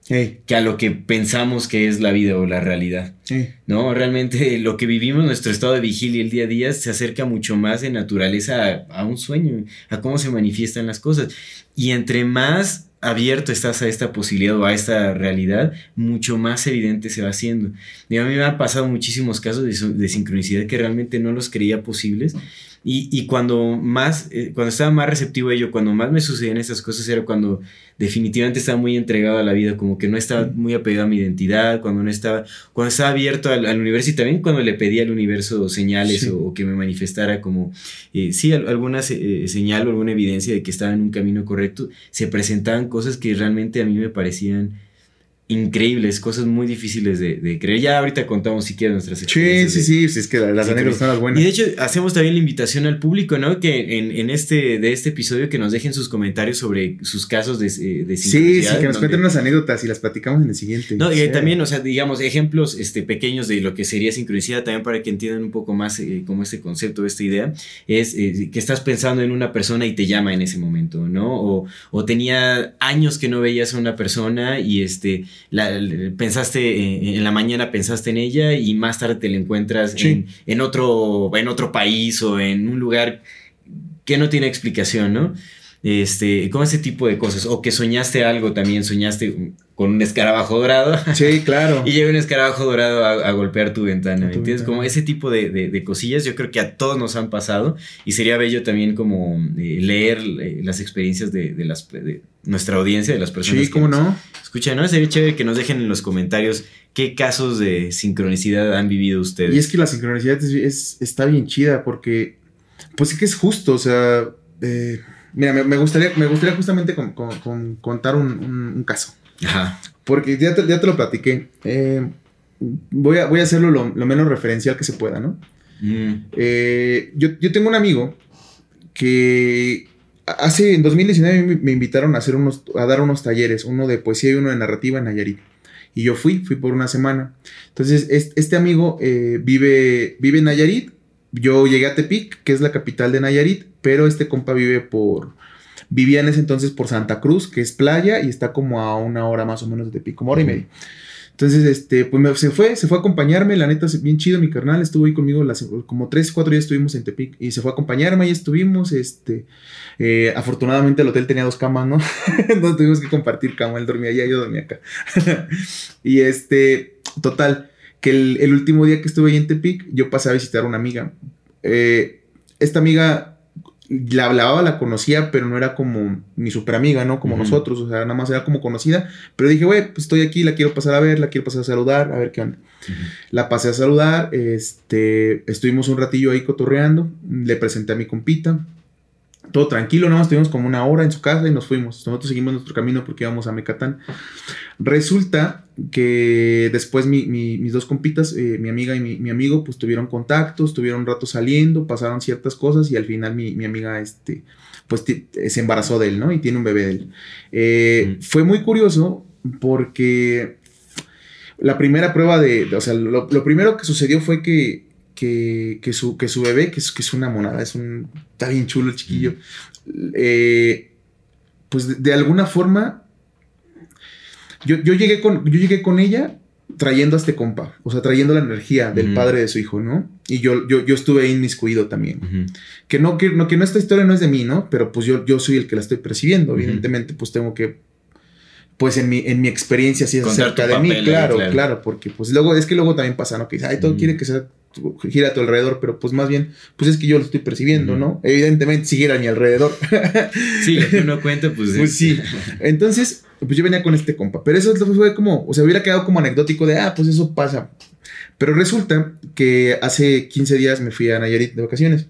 hey. que a lo que pensamos que es la vida o la realidad. Hey. ¿No? Realmente lo que vivimos, nuestro estado de vigilia el día a día, se acerca mucho más en naturaleza a, a un sueño, a cómo se manifiestan las cosas. Y entre más abierto estás a esta posibilidad o a esta realidad, mucho más evidente se va haciendo. Y a mí me han pasado muchísimos casos de, de sincronicidad que realmente no los creía posibles. Y, y cuando más, eh, cuando estaba más receptivo a ello, cuando más me sucedían estas cosas, era cuando definitivamente estaba muy entregado a la vida, como que no estaba muy apegado a mi identidad, cuando no estaba, cuando estaba abierto al, al universo y también cuando le pedía al universo señales sí. o, o, que me manifestara como, eh, sí, alguna eh, señal o alguna evidencia de que estaba en un camino correcto, se presentaban cosas que realmente a mí me parecían increíbles, cosas muy difíciles de, de, creer. Ya ahorita contamos si quieres nuestras experiencias. Sí, sí, de, sí, es que las anécdotas son las buenas. Y de hecho, hacemos también la invitación al público, ¿no? Que en, en, este, de este episodio que nos dejen sus comentarios sobre sus casos de, de Sí, sí, que nos cuenten unas anécdotas y las platicamos en el siguiente. No, y sí. también, o sea, digamos, ejemplos este, pequeños de lo que sería sincronicidad, también para que entiendan un poco más eh, como este concepto, esta idea, es eh, que estás pensando en una persona y te llama en ese momento, ¿no? O, o tenía años que no veías a una persona y este la, pensaste en la mañana pensaste en ella y más tarde te la encuentras sí. en, en, otro en otro país o en un lugar que no tiene explicación, ¿no? Este, con ese tipo de cosas. O que soñaste algo también, soñaste con un escarabajo dorado. Sí, claro. y llega un escarabajo dorado a, a golpear tu ventana. Tu ¿Entiendes? ventana. Como ese tipo de, de, de, cosillas, yo creo que a todos nos han pasado. Y sería bello también como eh, leer eh, las experiencias de, de las de nuestra audiencia, de las personas. Sí, cómo no. Escucha, ¿no? Sería chévere que nos dejen en los comentarios qué casos de sincronicidad han vivido ustedes. Y es que la sincronicidad es, es, está bien chida porque, pues sí que es justo, o sea, eh, mira, me, me, gustaría, me gustaría justamente con, con, con contar un, un, un, caso. Ajá. Porque ya te, ya te lo platiqué. Eh, voy, a, voy a hacerlo lo, lo, menos referencial que se pueda, ¿no? Mm. Eh, yo, yo tengo un amigo que hace, en 2019 me, invitaron a hacer unos, a dar unos talleres, uno de poesía y uno de narrativa en Nayarit. Y yo fui, fui por una semana. Entonces, es- este amigo eh, vive, vive en Nayarit. Yo llegué a Tepic, que es la capital de Nayarit, pero este compa vive por... Vivía en ese entonces por Santa Cruz, que es playa, y está como a una hora más o menos de Tepic, como hora y media. Entonces, este, pues se fue, se fue a acompañarme, la neta, bien chido, mi carnal, estuvo ahí conmigo las, como tres, cuatro días estuvimos en Tepic, y se fue a acompañarme, ahí estuvimos, este, eh, afortunadamente el hotel tenía dos camas, ¿no? no tuvimos que compartir cama, él dormía allá, yo dormía acá. y este, total, que el, el último día que estuve ahí en Tepic, yo pasé a visitar a una amiga. Eh, esta amiga la hablaba, la conocía, pero no era como mi super amiga, ¿no? Como nosotros, o sea, nada más era como conocida. Pero dije, güey, pues estoy aquí, la quiero pasar a ver, la quiero pasar a saludar, a ver qué onda. La pasé a saludar, este, estuvimos un ratillo ahí cotorreando, le presenté a mi compita, todo tranquilo, nada más estuvimos como una hora en su casa y nos fuimos. Nosotros seguimos nuestro camino porque íbamos a Mecatán. Resulta que después mi- mi- mis dos compitas, eh, mi amiga y mi, mi amigo, pues tuvieron contacto, estuvieron un rato saliendo, pasaron ciertas cosas y al final mi, mi amiga, este, pues se embarazó de él, ¿no? Y tiene un bebé de él. Eh, Mm. Fue muy curioso porque la primera prueba de, de- o sea, lo, lo primero que sucedió fue que, que, que su, que su bebé, que es, que es una monada, es un, está bien chulo el chiquillo, eh, pues de, de alguna forma, yo, yo, llegué con, yo llegué con ella trayendo a este compa, o sea, trayendo la energía del padre de su hijo, ¿no? Y yo, yo, yo estuve inmiscuido también. Que no, que, no, que no esta historia no es de mí, ¿no? Pero pues yo, yo soy el que la estoy percibiendo. Evidentemente, pues tengo que, pues en mi, en mi experiencia, sí es Contar acerca de mí, papel claro, claro. claro, porque pues luego, es que luego también pasa, ¿no? Que dice, ay, todo quiere que sea, gira a tu alrededor, pero pues más bien, pues es que yo lo estoy percibiendo. ¿no? Evidentemente, si gira a mi alrededor. Sí, lo que uno cuenta, pues. Pues es- sí. Entonces, pues yo venía con este compa. Pero eso fue como, o sea, hubiera quedado como anecdótico de, ah, pues eso pasa. Pero resulta que hace 15 días me fui a Nayarit de vacaciones.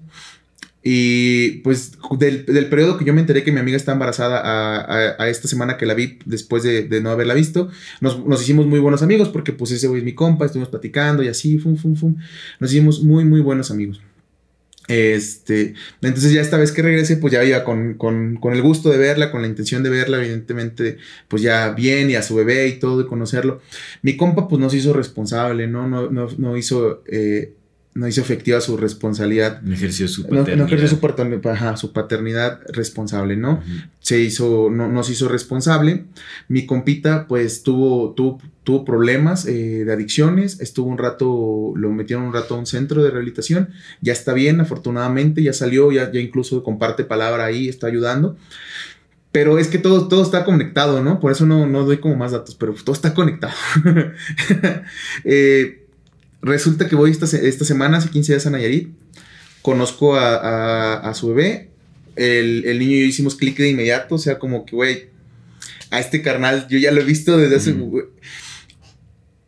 Y pues del, del periodo que yo me enteré que mi amiga está embarazada a, a- esta semana que la vi después de, no haberla visto, nos, nos hicimos muy buenos amigos porque pues ese güey es mi compa, estuvimos platicando y así, fum, fum, fum. Nos hicimos muy, muy buenos amigos. Este, entonces ya esta vez que regresé, pues ya iba con, con, con el gusto de verla, con la intención de verla, evidentemente, pues ya bien y a su bebé y todo y conocerlo. Mi compa pues no se hizo responsable, ¿no? No, no, no hizo, eh, no hizo efectiva su responsabilidad. No ejerció su paternidad. no ejerció su, patern- ajá, su paternidad responsable, ¿no? Se hizo, no, no se hizo responsable. Mi compita, pues, tuvo, tuvo, tuvo problemas eh, de adicciones. Estuvo un rato, lo metieron un rato a un centro de rehabilitación. Ya está bien, afortunadamente, ya salió, ya, ya incluso comparte palabra ahí, está ayudando. Pero es que todo, todo está conectado, ¿no? Por eso no, no doy como más datos, pero todo está conectado. Eh, resulta que voy esta, esta semana, hace 15 días a Nayarit. Conozco a, a- a su bebé. El, el niño y yo hicimos clic de inmediato. O sea, como que, güey, a este carnal yo ya lo he visto desde hace...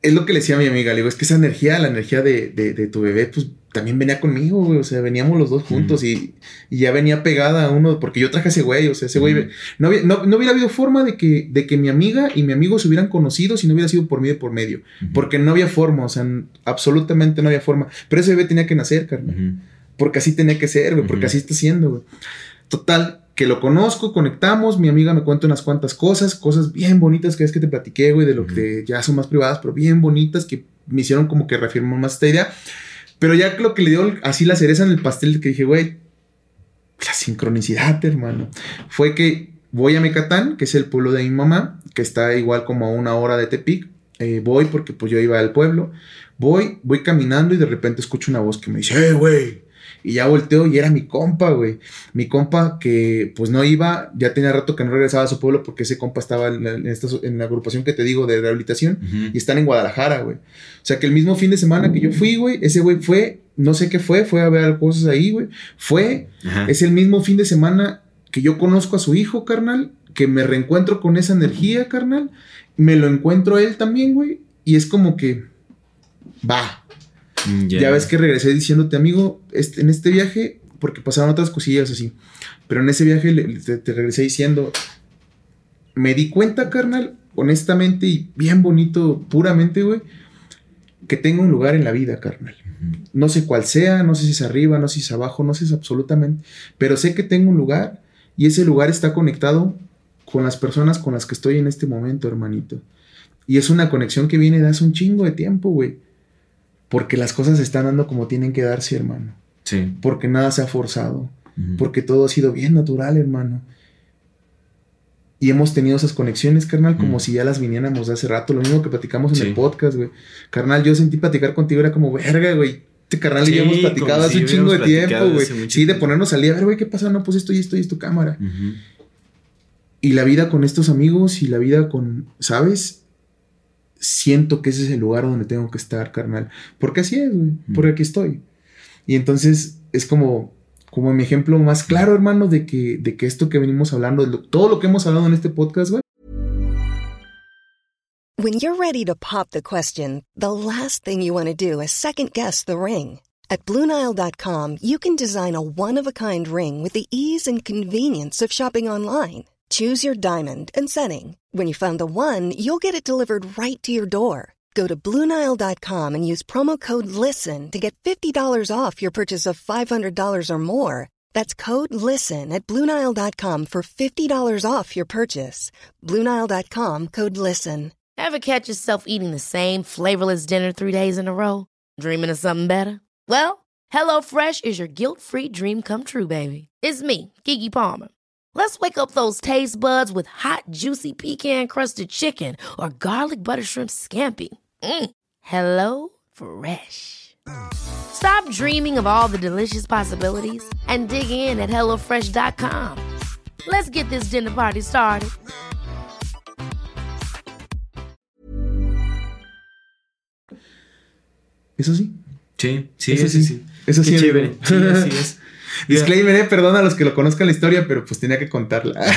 Es lo que le decía a mi amiga. Le digo, es que esa energía, la energía de, de- de tu bebé, pues también venía conmigo, güey. O sea, veníamos los dos juntos y, y ya venía pegada a uno. Porque yo traje a ese güey. O sea, ese güey... No, había- no, no hubiera habido forma de que, de que mi amiga y mi amigo se hubieran conocido si no hubiera sido por mí de por medio. Porque no había forma, o sea, absolutamente no había forma. Pero ese bebé tenía que nacer, carnal. Porque así tenía que ser, güey, porque así está siendo, güey. Total, que lo conozco, conectamos, mi amiga me cuenta unas cuantas cosas, cosas bien bonitas que es que te platiqué, güey, de lo que ya son más privadas, pero bien bonitas que me hicieron como que reafirmar más esta idea. Pero ya lo que le dio así la cereza en el pastel que dije, güey, la sincronicidad, hermano, fue que voy a Mecatán, que es el pueblo de mi mamá, que está igual como a una hora de Tepic. Eh, voy porque pues yo iba al pueblo. Voy, voy caminando y de repente escucho una voz que me dice, ¡eh, güey! Y ya volteo y era mi compa, güey. Mi compa que pues no iba, ya tenía rato que no regresaba a su pueblo porque ese compa estaba en la, en esta- en la agrupación que te digo de rehabilitación y están en Guadalajara, güey. O sea que el mismo fin de semana que yo fui, güey, ese güey fue, no sé qué fue, fue a ver cosas ahí, güey. Fue, es el mismo fin de semana que yo conozco a su hijo, carnal, que me reencuentro con esa energía, carnal. Me lo encuentro a él también, güey. Y es como que, va. Ya, ves que regresé diciéndote, amigo, este, en este viaje, porque pasaron otras cosillas así, pero en ese viaje le- te, te regresé diciendo, me di cuenta, carnal, honestamente y bien bonito, puramente, güey, que tengo un lugar en la vida, carnal. No sé cuál sea, no sé si es arriba, no sé si es abajo, no sé si es absolutamente, pero sé que tengo un lugar Y ese lugar está conectado con las personas con las que estoy en este momento, hermanito. Y es una conexión que viene de hace un chingo de tiempo, güey. Porque las cosas se están dando como tienen que darse, hermano. Sí. Porque nada se ha forzado. Porque todo ha sido bien natural, hermano. Y hemos tenido esas conexiones, carnal, como si ya las viniéramos de hace rato. Lo mismo que platicamos en Sí. el podcast, güey. Carnal, yo sentí platicar contigo, era como, verga, güey. Este carnal Sí, hemos platicado hace si un chingo de tiempo, güey. Sí, de ponernos al día, a ver, güey, ¿qué pasa? No, pues esto y esto y esto cámara. Ujú. Y la vida con estos amigos y la vida con, ¿sabes? Siento que ese es el lugar donde tengo que estar, carnal. Porque así es, güey. Porque aquí estoy. Y entonces es como, como mi ejemplo más claro, hermano, de que, de que esto que venimos hablando, de lo- todo lo que hemos hablado en este podcast, güey. When you're ready to pop the question, the last thing you want to do is second guess the ring. At Bluenile.com, you can design a one of a kind ring with the ease and convenience of shopping online. Choose your diamond and setting. When you find the one, you'll get it delivered right to your door. Go to Bluenile.com and use promo code LISTEN to get $50 off your purchase of $500 or more. That's code LISTEN at Bluenile.com for $50 off your purchase. Bluenile.com code LISTEN. Ever catch yourself eating the same flavorless dinner three days in a row? Dreaming of something better? Well, HelloFresh is your guilt free dream come true, baby. It's me, Kiki Palmer. Let's wake up those taste buds with hot, juicy pecan crusted chicken or garlic butter shrimp scampi. Mm. Hello Fresh. Stop dreaming of all the delicious possibilities and dig in at HelloFresh.com. Let's get this dinner party started. Eso sí. Sí, sí, Eso eso sí. sí. Eso Qué sí, chévere. amigo. Sí, así es. Disclaimer, eh, perdón a los que lo conozcan la historia, pero pues tenía que contarla.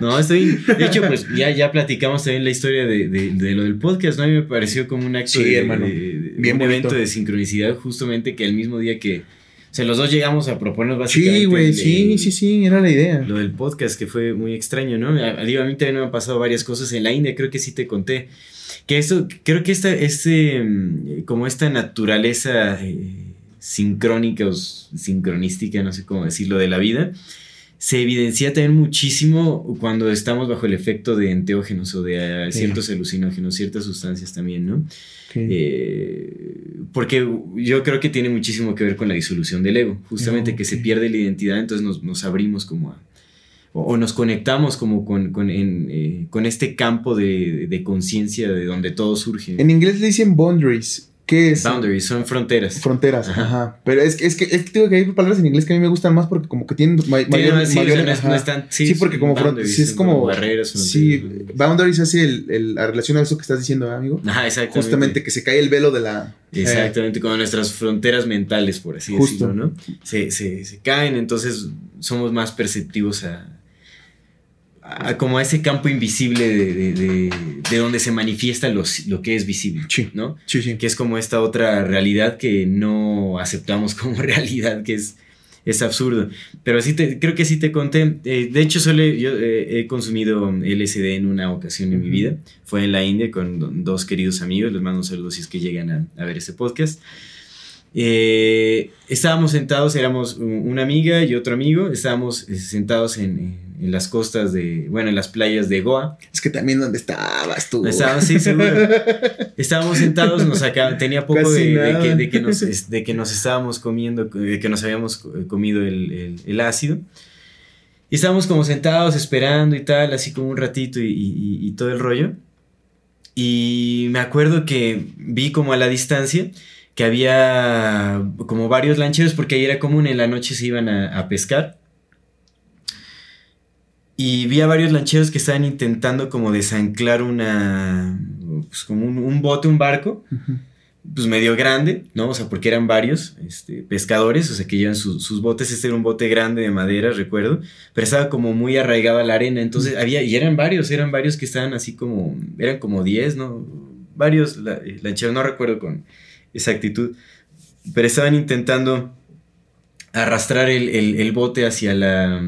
No, estoy. De hecho, pues ya, ya platicamos también la historia de, de- de lo del podcast, ¿no? A mí me pareció como un acto Sí, de, hermano. de- de- Bien un bonito. evento de sincronicidad, justamente que el mismo día que. O sea, los dos llegamos a proponernos básicamente. sí, güey, sí, sí, sí, era la idea. Lo del podcast, que fue muy extraño, ¿no? A, digo, a mí también me han pasado varias cosas en la India, creo que sí te conté. Que esto, creo que esta, este, mm, como esta naturaleza eh, sincrónica o sincronística, no sé cómo decirlo, de la vida, se evidencia también muchísimo cuando estamos bajo el efecto de enteógenos o de Sí. ciertos alucinógenos, ciertas sustancias también, ¿no? Eh, porque yo creo que tiene muchísimo que ver con la disolución del ego, justamente que se pierde la identidad, entonces nos, nos abrimos como a, o, o nos conectamos como con, con, en, eh, con este campo de, de conciencia de donde todo surge. En inglés le dicen boundaries. ¿Qué es? Boundaries, son fronteras. Fronteras, ajá. Ajá. Pero es que, es que, es que tengo que hay palabras en inglés que a mí me gustan más porque como que tienen ma- Tiene mayor, sí, o sea, mayor- no es- no ajá. es tan- sí, Sí, porque como front- boundaries, sí es como barreras, Sí, fronteras. boundaries hace el, el- la relación a eso que estás diciendo, ¿eh, amigo. Ajá, exactamente. Justamente que se cae el velo de la eh, Exactamente, como nuestras fronteras mentales, por así Justo. decirlo, ¿no? Se, se- se caen, entonces somos más perceptivos a, a- como a ese campo invisible de, de- de- de donde se manifiesta lo, lo que es visible, Sí. ¿no? Sí, sí. Que es como esta otra realidad que no aceptamos como realidad, que es, es absurdo. Pero sí te, creo que sí te conté. eh, de hecho, solo yo eh, he consumido LSD en una ocasión en mi vida. Fue en la India con do- dos queridos amigos. Les mando un saludo si es que llegan a, a ver este podcast. Eh, estábamos sentados, éramos un- una amiga y otro amigo. Estábamos eh, sentados en, en- las costas de, bueno, en las playas de Goa. Es que también donde estabas tú. Estábamos, sí, seguro. Estábamos sentados, nos acá, tenía poco de, de que, de que nos, de que nos estábamos comiendo, de que nos habíamos co- comido el, el- el ácido. Y estábamos como sentados esperando y tal, así como un ratito y, y- y todo el rollo. Y me acuerdo que vi como a la distancia que había como varios lancheros, porque ahí era común, en la noche se iban a, a pescar. Y vi a varios lancheros que estaban intentando como desanclar una, pues como un, un bote, un barco, pues medio grande, ¿no? O sea, porque eran varios este, pescadores, o sea, que llevan su- sus botes, este era un bote grande de madera, recuerdo, pero estaba como muy arraigado a la arena, entonces había, y eran varios, eran varios que estaban así como, eran como 10, ¿no? Varios la- eh, lancheros, no recuerdo con exactitud, pero estaban intentando arrastrar el, el- el bote hacia, la,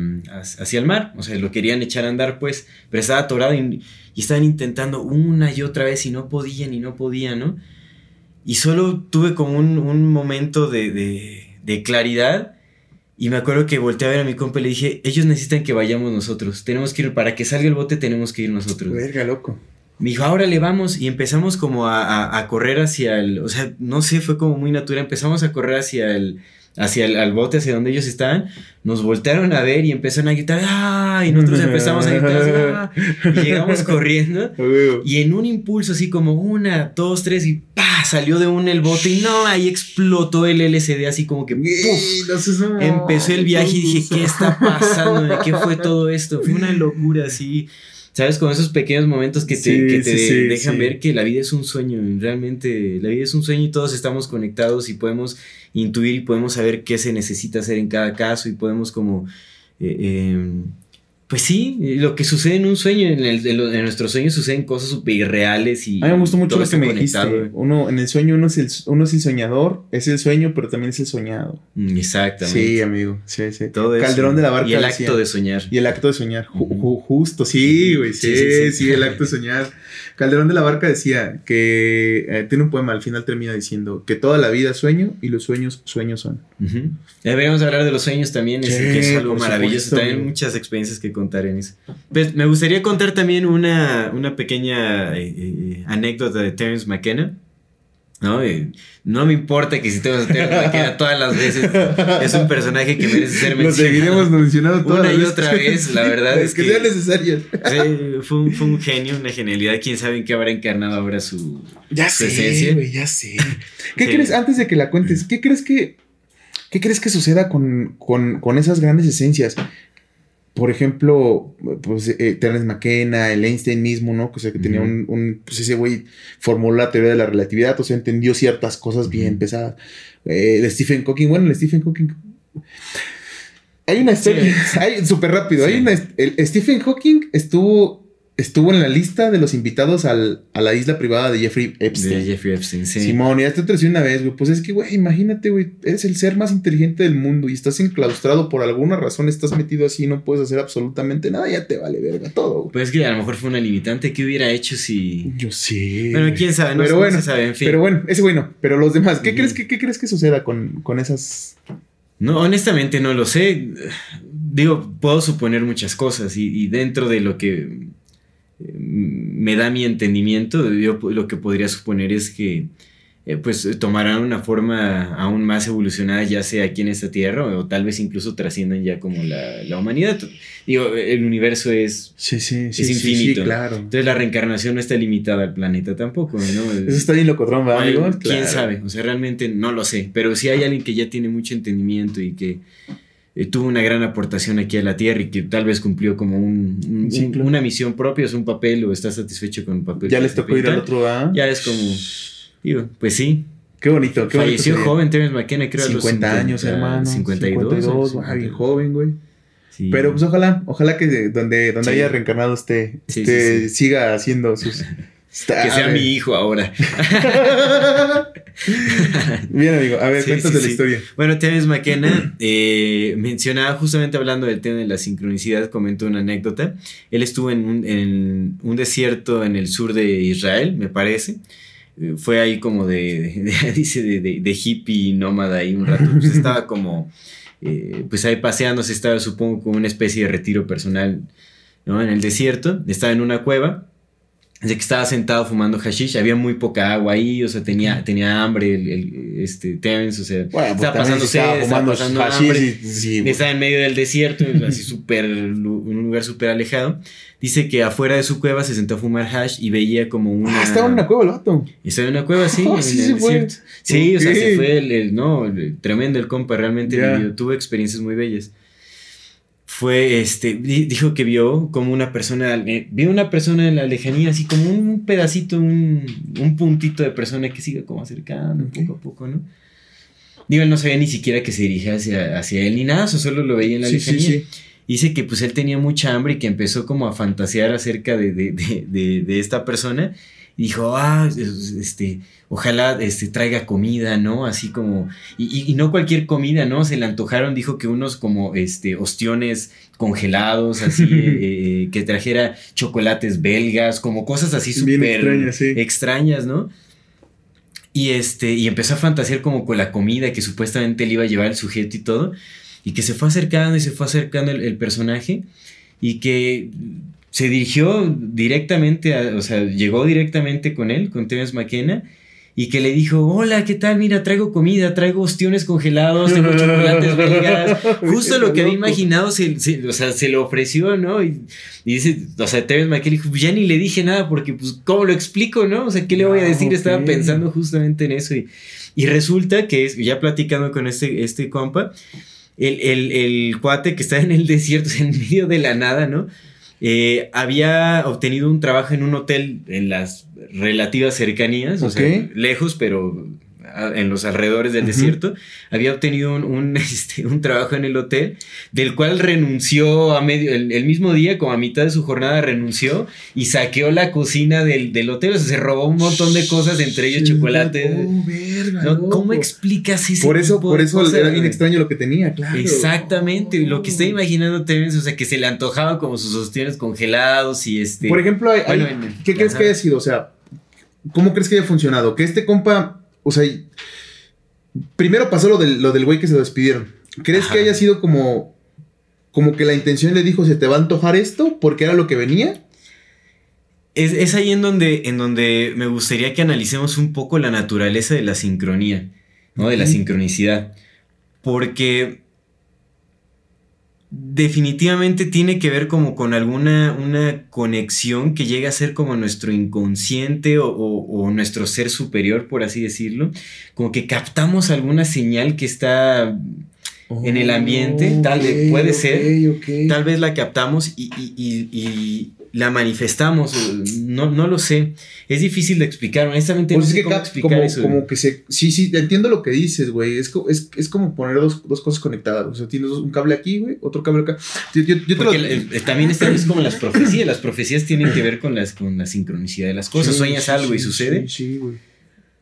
hacia el mar, o sea, lo querían echar a andar, pues, pero estaba atorado y, y estaban intentando una y otra vez y no podían y no podían, ¿no? Y solo tuve como un, un momento de, de- de claridad Y me acuerdo que volteé a ver a mi compa y le dije, ellos necesitan que vayamos nosotros. Tenemos que ir, para que salga el bote tenemos que ir nosotros. Verga, loco. Me dijo, ahora le vamos. Y empezamos como a, a- a correr hacia el, o sea, no sé, fue como muy natural. Empezamos a correr hacia el, hacia el al bote, hacia donde ellos estaban. Nos voltearon a ver y empezaron a gritar, ¡ah! Y nosotros empezamos a gritar, "Ah". Y llegamos corriendo. Y en un impulso así como una, dos, tres y ¡pa! Salió de un el bote y no, ahí explotó el LCD así como que ¡puf! Empezó el viaje y dije, ¿qué está pasando? ¿Qué fue todo esto? Fue una locura así. ¿Sabes? Con esos pequeños momentos que te, Sí, que te sí, sí, dejan ver que la vida es un sueño. Realmente, la vida es un sueño y todos estamos conectados y podemos intuir y podemos saber qué se necesita hacer en cada caso y podemos como... eh, eh, pues sí, lo que sucede en un sueño, en, el- en lo- en nuestros sueños suceden cosas súper irreales y... A mí me gustó mucho lo que me conectado. dijiste. Uno, en el sueño uno es el, uno es el soñador, es el sueño, pero también es el soñado. Mm, Exactamente. Sí, amigo. Sí, sí. Todo eso. Calderón de la Barca Y el decía- acto de soñar. Y el acto de soñar. Ju- Ujú. ju- justo, sí, güey. Sí Sí, sí, sí, sí. el acto de soñar. Calderón de la Barca decía que eh, tiene un poema, al final termina diciendo que toda la vida sueño y los sueños, sueños son. Ujú. Deberíamos hablar de los sueños también, es, que es algo maravilloso. supuesto, también muchas experiencias que contar en eso. Pues, me gustaría contar también una, una pequeña eh, eh, anécdota de Terence McKenna. ¿No? No me importa que si tengo a Terence McKenna todas las veces. Es un personaje que merece ser Lo mencionado. seguiremos mencionando todas Una y otra vez, la verdad Es es que que- sea necesario. Sí, fue, un, fue un genio, una genialidad. Quién sabe en qué habrá encarnado ahora su, Ya su sé, esencia. ya sé. ¿Qué Sí. crees, antes de que la cuentes, qué crees que, qué crees que suceda con, con, con esas grandes esencias? Por ejemplo, pues eh, Terence McKenna, el Einstein mismo, ¿no? O sea, que tenía un, un- pues ese güey formuló la teoría de la relatividad, o sea, entendió ciertas cosas bien pesadas. Eh, el Stephen Hawking, bueno, el Stephen Hawking... Hay una historia, hay- súper rápido, hay Sí. una, el Stephen Hawking estuvo, estuvo en la lista de los invitados al- a la isla privada de Jeffrey Epstein. de Jeffrey Epstein. Sí. Simón, y ya te decía una vez, güey. Pues es que, güey, imagínate, güey. Eres el ser más inteligente del mundo y estás enclaustrado por alguna razón, estás metido así y no puedes hacer absolutamente nada, ya te vale verga todo, güey. Pues es que a lo mejor fue una limitante. ¿Qué hubiera hecho si.? Yo sé. Bueno, quién sabe, no, Pero no bueno, se sabe, en fin. Pero bueno, ese güey no. Pero los demás, ¿qué, crees, que, ¿qué crees que suceda con, con esas. No, honestamente no lo sé. Digo, puedo suponer muchas cosas y, y dentro de lo que me da mi entendimiento, yo lo que podría suponer es que eh, pues tomarán una forma aún más evolucionada ya sea aquí en esta tierra o, tal vez incluso trasciendan ya como la, la humanidad. Digo, el universo es... Sí, sí, sí. Es infinito. Claro. Entonces la reencarnación no está limitada al planeta tampoco, ¿no? Eso está bien locotrón, ¿verdad, amigo? ¿Quién Claro. sabe? O sea, realmente no lo sé. Pero si hay alguien que ya tiene mucho entendimiento y que eh, tuvo una gran aportación aquí a la Tierra y que tal vez cumplió como un, un- Un ciclo. una misión propia, es un papel o está satisfecho con el papel. Ya les tocó ir al otro, ¿ah? Ya es como, digo, pues sí. Qué bonito, qué bonito. Falleció sería. joven Terence McKenna, creo a los 50 años, 50, hermano. 52. 52, o ah, bien 50. joven, güey. Sí. Pero pues ojalá, ojalá que de- donde, donde Sí. haya reencarnado usted, Sí, sí, sí. siga haciendo sus... que sea mi hijo ahora. Bien, amigo. A ver, Sí, cuéntate sí, la historia. Bueno, Terence McKenna eh, mencionaba justamente hablando del tema de la sincronicidad, comentó una anécdota. Él estuvo en un, en un desierto en el sur de Israel, me parece. Eh, Fue ahí como de, de- dice, de, de- de hippie nómada ahí un rato. Pues estaba como, eh, pues ahí paseándose, estaba supongo como una especie de retiro personal, ¿no? En el desierto, estaba en una cueva. De que estaba sentado fumando hashish, había muy poca agua ahí, o sea, tenía, tenía hambre el, el- este, Terence, o sea, Bueno, pues estaba pasando estaba sed, estaba fumando pasando hambre. y- sí, güey. Estaba en medio del desierto, así súper, un lugar súper alejado. Dice que afuera de su cueva se sentó a fumar hash y veía como una... Ah, estaba en una cueva el vato. Estaba en una cueva, sí, Ah, en sí el desierto. Sí, o sea, se fue el, el- no, el- tremendo el compa, realmente vivió- tuvo experiencias muy bellas. Fue, este, di- dijo que vio como una persona, eh, vio una persona en la lejanía, así como un pedacito, un, un puntito de persona que sigue como acercando poco a poco, ¿no? Digo, él no sabía ni siquiera que se dirigía hacia, hacia él ni nada, solo lo veía en la Sí, sí, lejanía. sí. Dice que pues él tenía mucha hambre y que empezó como a fantasear acerca de, de, de- de esta persona. Y dijo, ah, es- este, ojalá este, traiga comida, ¿no? Así como, y, y- no cualquier comida, ¿no? Se le antojaron, dijo que unos como, este, ostiones congelados, así, eh, eh, que trajera chocolates belgas, como cosas así súper extrañas, sí. extrañas, ¿no? Y este, y empezó a fantasear como con la comida que supuestamente le iba a llevar el sujeto y todo. y que se fue acercando y se fue acercando el, el personaje y que se dirigió directamente, a, o sea, llegó directamente con él, con Terence McKenna, y que le dijo, hola, ¿qué tal? Mira, traigo comida, traigo ostiones congelados, tengo chocolates belgas. Justo lo que había imaginado, se, se- o sea, se lo ofreció, ¿no? Y, y dice, o sea, Terence McKenna dijo, ya ni le dije nada porque, pues, ¿cómo lo explico, no? O sea, ¿qué le voy a Ah, decir? Estaba pensando justamente en eso. Y, y resulta que, es, ya platicando con este, este compa, el, el, el cuate que está en el desierto, en medio de la nada, ¿no? Eh, había obtenido un trabajo en un hotel en las relativas cercanías, o sea, lejos, pero en los alrededores del desierto. Había obtenido un, un, este, un trabajo en el hotel, del cual renunció a medio, el, el mismo día, como a mitad de su jornada, renunció y saqueó la cocina del, del hotel. O sea, se robó un montón de cosas, entre ellos chocolate. Oh, verga. ¿Cómo explicas ese Por eso, por eso era bien extraño lo que tenía, claro. Exactamente, lo que está imaginando Terence, o sea, que se le antojaba como sus ostiones congelados y este. Por ejemplo, hay- Bueno, hay- en- ¿qué crees que haya sido? O sea, ¿cómo crees que haya funcionado? Que este compa, o sea, primero pasó lo del, lo del güey que se lo despidieron. ¿Crees Ajá. que haya sido como, como que la intención le dijo, se te va a antojar esto? Porque era lo que venía. Es, es ahí en donde, en donde me gustaría que analicemos un poco la naturaleza de la sincronía, ¿no? De la sincronicidad. Porque definitivamente tiene que ver como con alguna una conexión que llega a ser como nuestro inconsciente o, o- o nuestro ser superior, por así decirlo. Como que captamos alguna señal que está En el ambiente, tal vez, puede ser. tal vez la captamos y, y- y- y la manifestamos. No, no lo sé. Es difícil de explicar. Honestamente, Pues no es sé que cómo explicar como, eso. como que se. Sí, sí, entiendo lo que dices, güey. Es, es, es como poner dos, dos cosas conectadas. O sea, tienes un cable aquí, güey, otro cable acá. Yo, yo- yo te Porque lo- el- el- también es como las profecías. Las profecías tienen que ver con, las, con la sincronicidad de las cosas. Sí, Sueñas sí, algo y sucede. Sí, sí, güey.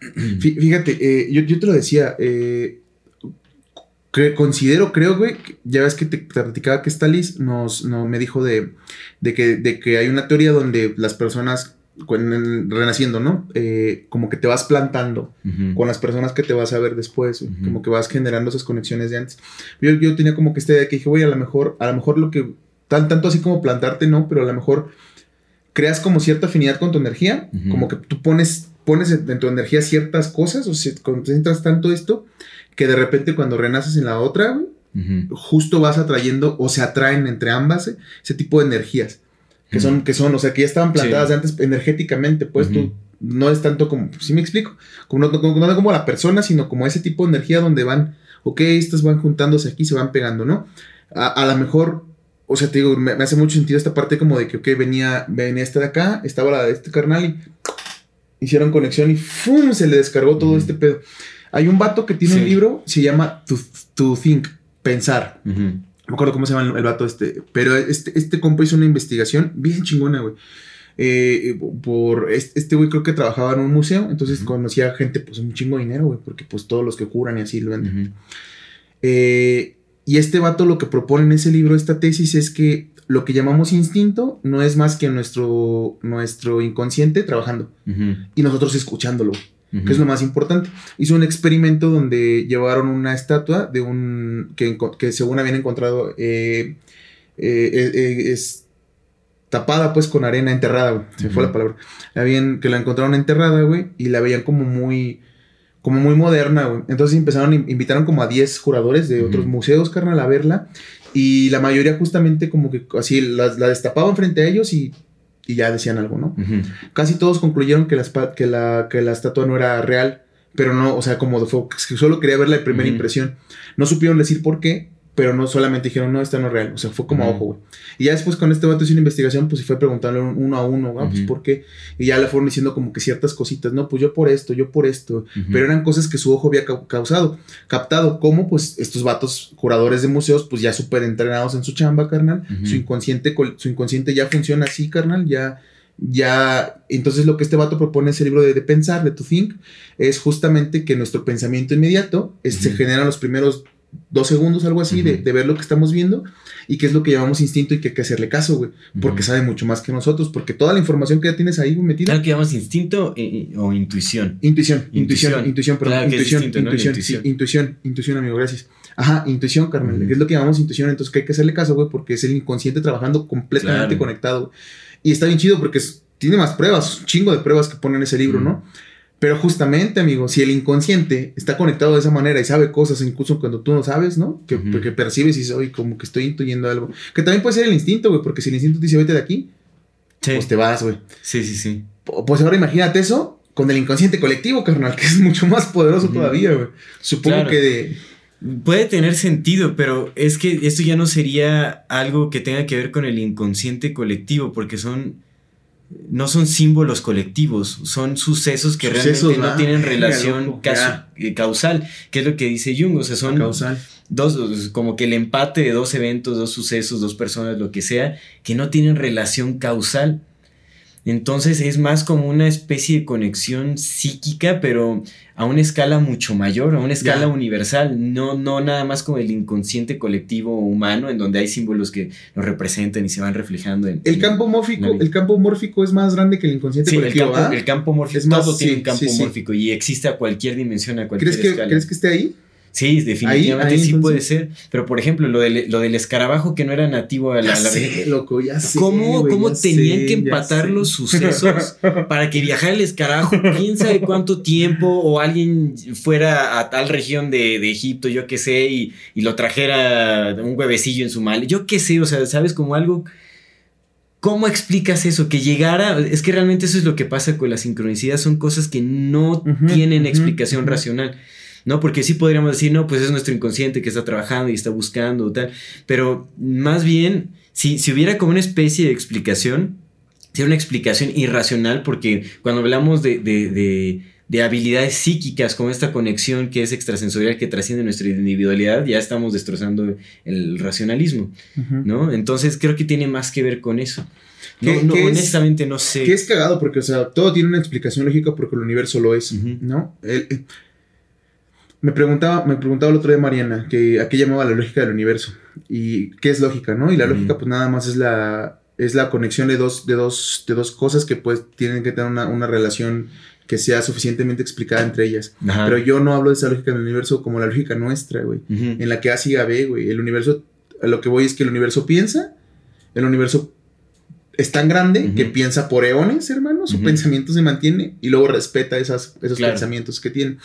Fí- Fíjate, eh, yo, yo te lo decía. eh, considero, creo, güey. Ya ves que te, te platicaba que esta Liz nos, no, me dijo de, de, que, de que hay una teoría donde las personas. con- renaciendo, ¿no? Eh, como que te vas plantando con las personas que te vas a ver después, como que vas generando esas conexiones de antes. Yo, yo tenía como que esta idea que dije, güey, a lo mejor, a lo mejor lo que, tan, tanto así como plantarte, no, pero a lo mejor creas como cierta afinidad con tu energía, como que tú pones, pones en tu energía ciertas cosas, o sea, concentras tanto esto, que de repente cuando renaces en la otra, güey, justo vas atrayendo o se atraen entre ambas eh, ese tipo de energías. Que son, que son, o sea, que ya estaban plantadas Sí. antes energéticamente, pues tú no es tanto como, si me explico, como no, como, no como la persona, sino como ese tipo de energía donde van, ok, estas van juntándose aquí, se van pegando, ¿no? A, a lo mejor, o sea, te digo, me, me hace mucho sentido esta parte como de que, ok, venía, venía esta de acá, estaba la de este carnal y hicieron conexión y ¡fum! se le descargó todo este pedo. Hay un vato que tiene Sí. un libro, se llama To, to Think, Pensar. Ujú. No me acuerdo cómo se llama el, el vato este. Pero este, este compa hizo una investigación bien chingona, güey. Eh, por este este güey creo que trabajaba en un museo, entonces conocía gente pues un chingo de dinero, güey, porque pues todos los que curan y así lo venden. Eh, y este vato lo que propone en ese libro, esta tesis, es que lo que llamamos instinto no es más que nuestro, nuestro inconsciente trabajando y nosotros escuchándolo que es lo más importante. Hizo un experimento donde llevaron una estatua de un que, que según habían encontrado eh, eh, eh, eh, es tapada pues con arena enterrada, güey. Se fue la palabra. La habían, que la encontraron enterrada, güey, y la veían como muy como muy moderna, güey. Entonces empezaron, invitaron como a 10 juradores de otros museos, carnal, a verla. Y la mayoría justamente como que así la, la destapaban frente a ellos y, y ya decían algo, ¿no? Casi todos concluyeron que que la, que la estatua no era real, pero no, o sea, como de fue, que solo quería ver la primera impresión. No supieron decir por qué, pero no solamente dijeron, no, esta no es real, o sea, fue como a ojo, güey. Y ya después con este vato hizo una investigación, pues se fue preguntándole uno a uno, ah, pues por qué, y ya le fueron diciendo como que ciertas cositas, no, pues yo por esto, yo por esto, pero eran cosas que su ojo había cau- causado, captado, como pues estos vatos curadores de museos, pues ya súper entrenados en su chamba, carnal, su inconsciente, su inconsciente ya funciona así, carnal, ya, ya, entonces lo que este vato propone en ese libro de, de pensar, de To Think, es justamente que nuestro pensamiento inmediato es- se Ujú. generan los primeros dos segundos, algo así, de, de ver lo que estamos viendo y qué es lo que llamamos instinto y que hay que hacerle caso, güey. Porque Ujú. sabe mucho más que nosotros, porque toda la información que ya tienes ahí, güey, metida. ¿Tal que llamamos instinto eh, o intuición? Intuición, intuición, Intuición. intuición, perdón, Claro intuición, intuición, intuición. sí, intuición, intuición, amigo, gracias. Ajá, intuición, carnal, Ujú. que es lo que llamamos intuición, entonces que hay que hacerle caso, güey, porque es el inconsciente trabajando completamente Claro. conectado. güey. Y está bien chido porque es- tiene más pruebas, un chingo de pruebas que ponen en ese libro. ¿no? Pero justamente, amigo, si el inconsciente está conectado de esa manera y sabe cosas, incluso cuando tú no sabes, ¿no? Que, que percibes y dices, oye, como que estoy intuyendo algo. Que también puede ser el instinto, güey, porque si el instinto te dice, vete de aquí, Sí, pues te vas, güey. sí, sí. sí. Pues ahora imagínate eso con el inconsciente colectivo, carnal, que es mucho más poderoso todavía, güey. Supongo Claro. que de... Puede tener sentido, pero es que esto ya no sería algo que tenga que ver con el inconsciente colectivo, porque son no son símbolos colectivos, son sucesos que Sucesos, realmente no tienen relación eh, causal, que es lo que dice Jung, o sea, son causal. dos, como que el empate de dos eventos, dos sucesos, dos personas, lo que sea, que no tienen relación causal. Entonces es más como una especie de conexión psíquica, pero a una escala mucho mayor, a una escala universal, no, no nada más como el inconsciente colectivo humano, en donde hay símbolos que nos representan y se van reflejando en... El en- campo mórfico, el campo mórfico es más grande que el inconsciente Sí, el colectivo, campo, ¿ah? el campo mórfico, Es más, todo tiene sí, un campo sí, sí. mórfico y existe a cualquier dimensión, a cualquier ¿Crees que, escala. ¿Crees que esté ahí? Sí, definitivamente ahí, sí entonces. puede ser. Pero por ejemplo, lo del, lo del escarabajo que no era nativo a la, Ya la sé, loco, ya sé. ¿Cómo, güey, cómo ya tenían sé, que empatar sé. los sucesos para que viajara el escarabajo quién sabe cuánto tiempo o alguien fuera a tal región de, de Egipto, yo qué sé, y, y lo trajera un huevecillo en su mal? Yo qué sé, o sea, ¿sabes? Como algo... ¿Cómo explicas eso? Que llegara... Es que realmente eso es lo que pasa con la sincronicidad. Son cosas que no tienen explicación racional. ¿No? Porque sí podríamos decir, no, pues es nuestro inconsciente que está trabajando y está buscando o tal, pero más bien, si, si hubiera como una especie de explicación, sería una explicación irracional, porque cuando hablamos de, de, de- de habilidades psíquicas, como esta conexión que es extrasensorial, que trasciende nuestra individualidad, ya estamos destrozando el racionalismo. ¿no? Entonces creo que tiene más que ver con eso. No, ¿Qué- no, qué es- honestamente no sé. Que es cagado porque, o sea, todo tiene una explicación lógica porque el universo lo es. ¿no? El- me preguntaba, me preguntaba el otro día Mariana que a qué llamaba la lógica del universo y qué es lógica, ¿no? Y la lógica, pues nada más es la es la conexión de dos de dos de dos cosas que pues tienen que tener una, una relación que sea suficientemente explicada entre ellas. Ajá. Pero yo no hablo de esa lógica del universo como la lógica nuestra, güey. En la que A siga B, güey. El universo, a lo que voy es que el universo piensa, el universo es tan grande que piensa por eones, hermano, su pensamiento se mantiene y luego respeta esas, esos Claro. pensamientos que tiene.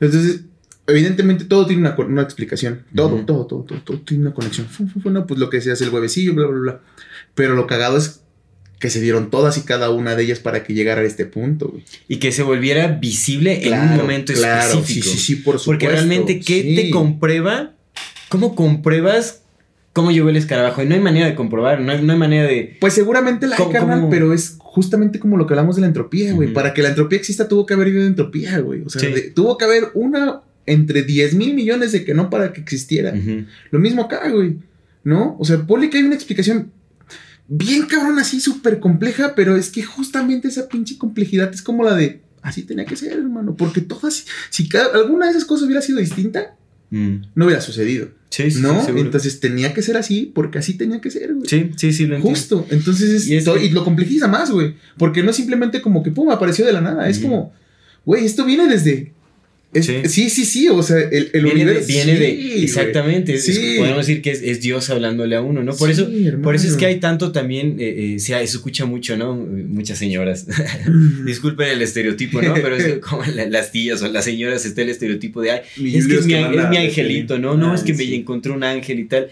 Entonces, evidentemente todo tiene una, una explicación. Todo, todo, todo, todo, todo tiene una conexión. Fu, fu, fu, no, pues lo que se hace el huevecillo, bla, bla, bla. Pero lo cagado es que se dieron todas y cada una de ellas para que llegara a este punto, güey. Y que se volviera visible en un momento claro, específico. Sí, sí, sí, por supuesto. Porque realmente, ¿qué sí. te comprueba? ¿Cómo compruebas cómo llegó el escarabajo? Y no hay manera de comprobar, no hay, no hay manera de... Pues seguramente la hay, ¿Cómo- carnal, cómo? pero es justamente como lo que hablamos de la entropía, güey. Para que la entropía exista tuvo que haber habido entropía, güey. O sea, Sí. de- tuvo que haber una entre 10 mil millones de que no para que existiera. Lo mismo acá, güey. ¿No? O sea, ponle que hay una explicación bien cabrón así, súper compleja, pero es que justamente esa pinche complejidad es como la de... Así tenía que ser, hermano. Porque todas, si cada, alguna de esas cosas hubiera sido distinta, Mm. no hubiera sucedido. Sí, sí, ¿No? sí. Entonces tenía que ser así porque así tenía que ser, güey. Sí, sí, sí, lo entiendo. Justo, entonces es, Y es que- y lo complejiza más, güey. Porque no es simplemente como que pum, apareció de la nada. Es como, güey, esto viene desde. Es- Sí. sí. sí, sí, O sea, el, el Viene, de, universo. viene de- sí. Exactamente. es- podemos decir que es, es Dios hablándole a uno, ¿no? Por eso... hermano. Por eso es que hay tanto también, eh, eh, se, escucha mucho, ¿no? Muchas señoras. Disculpen el estereotipo, ¿no? Pero es como la- las tías o las señoras está el estereotipo de, ay, Mi es que es mi, que mi angelito. ¿no? No, es Ay, que me encontré un ángel y tal.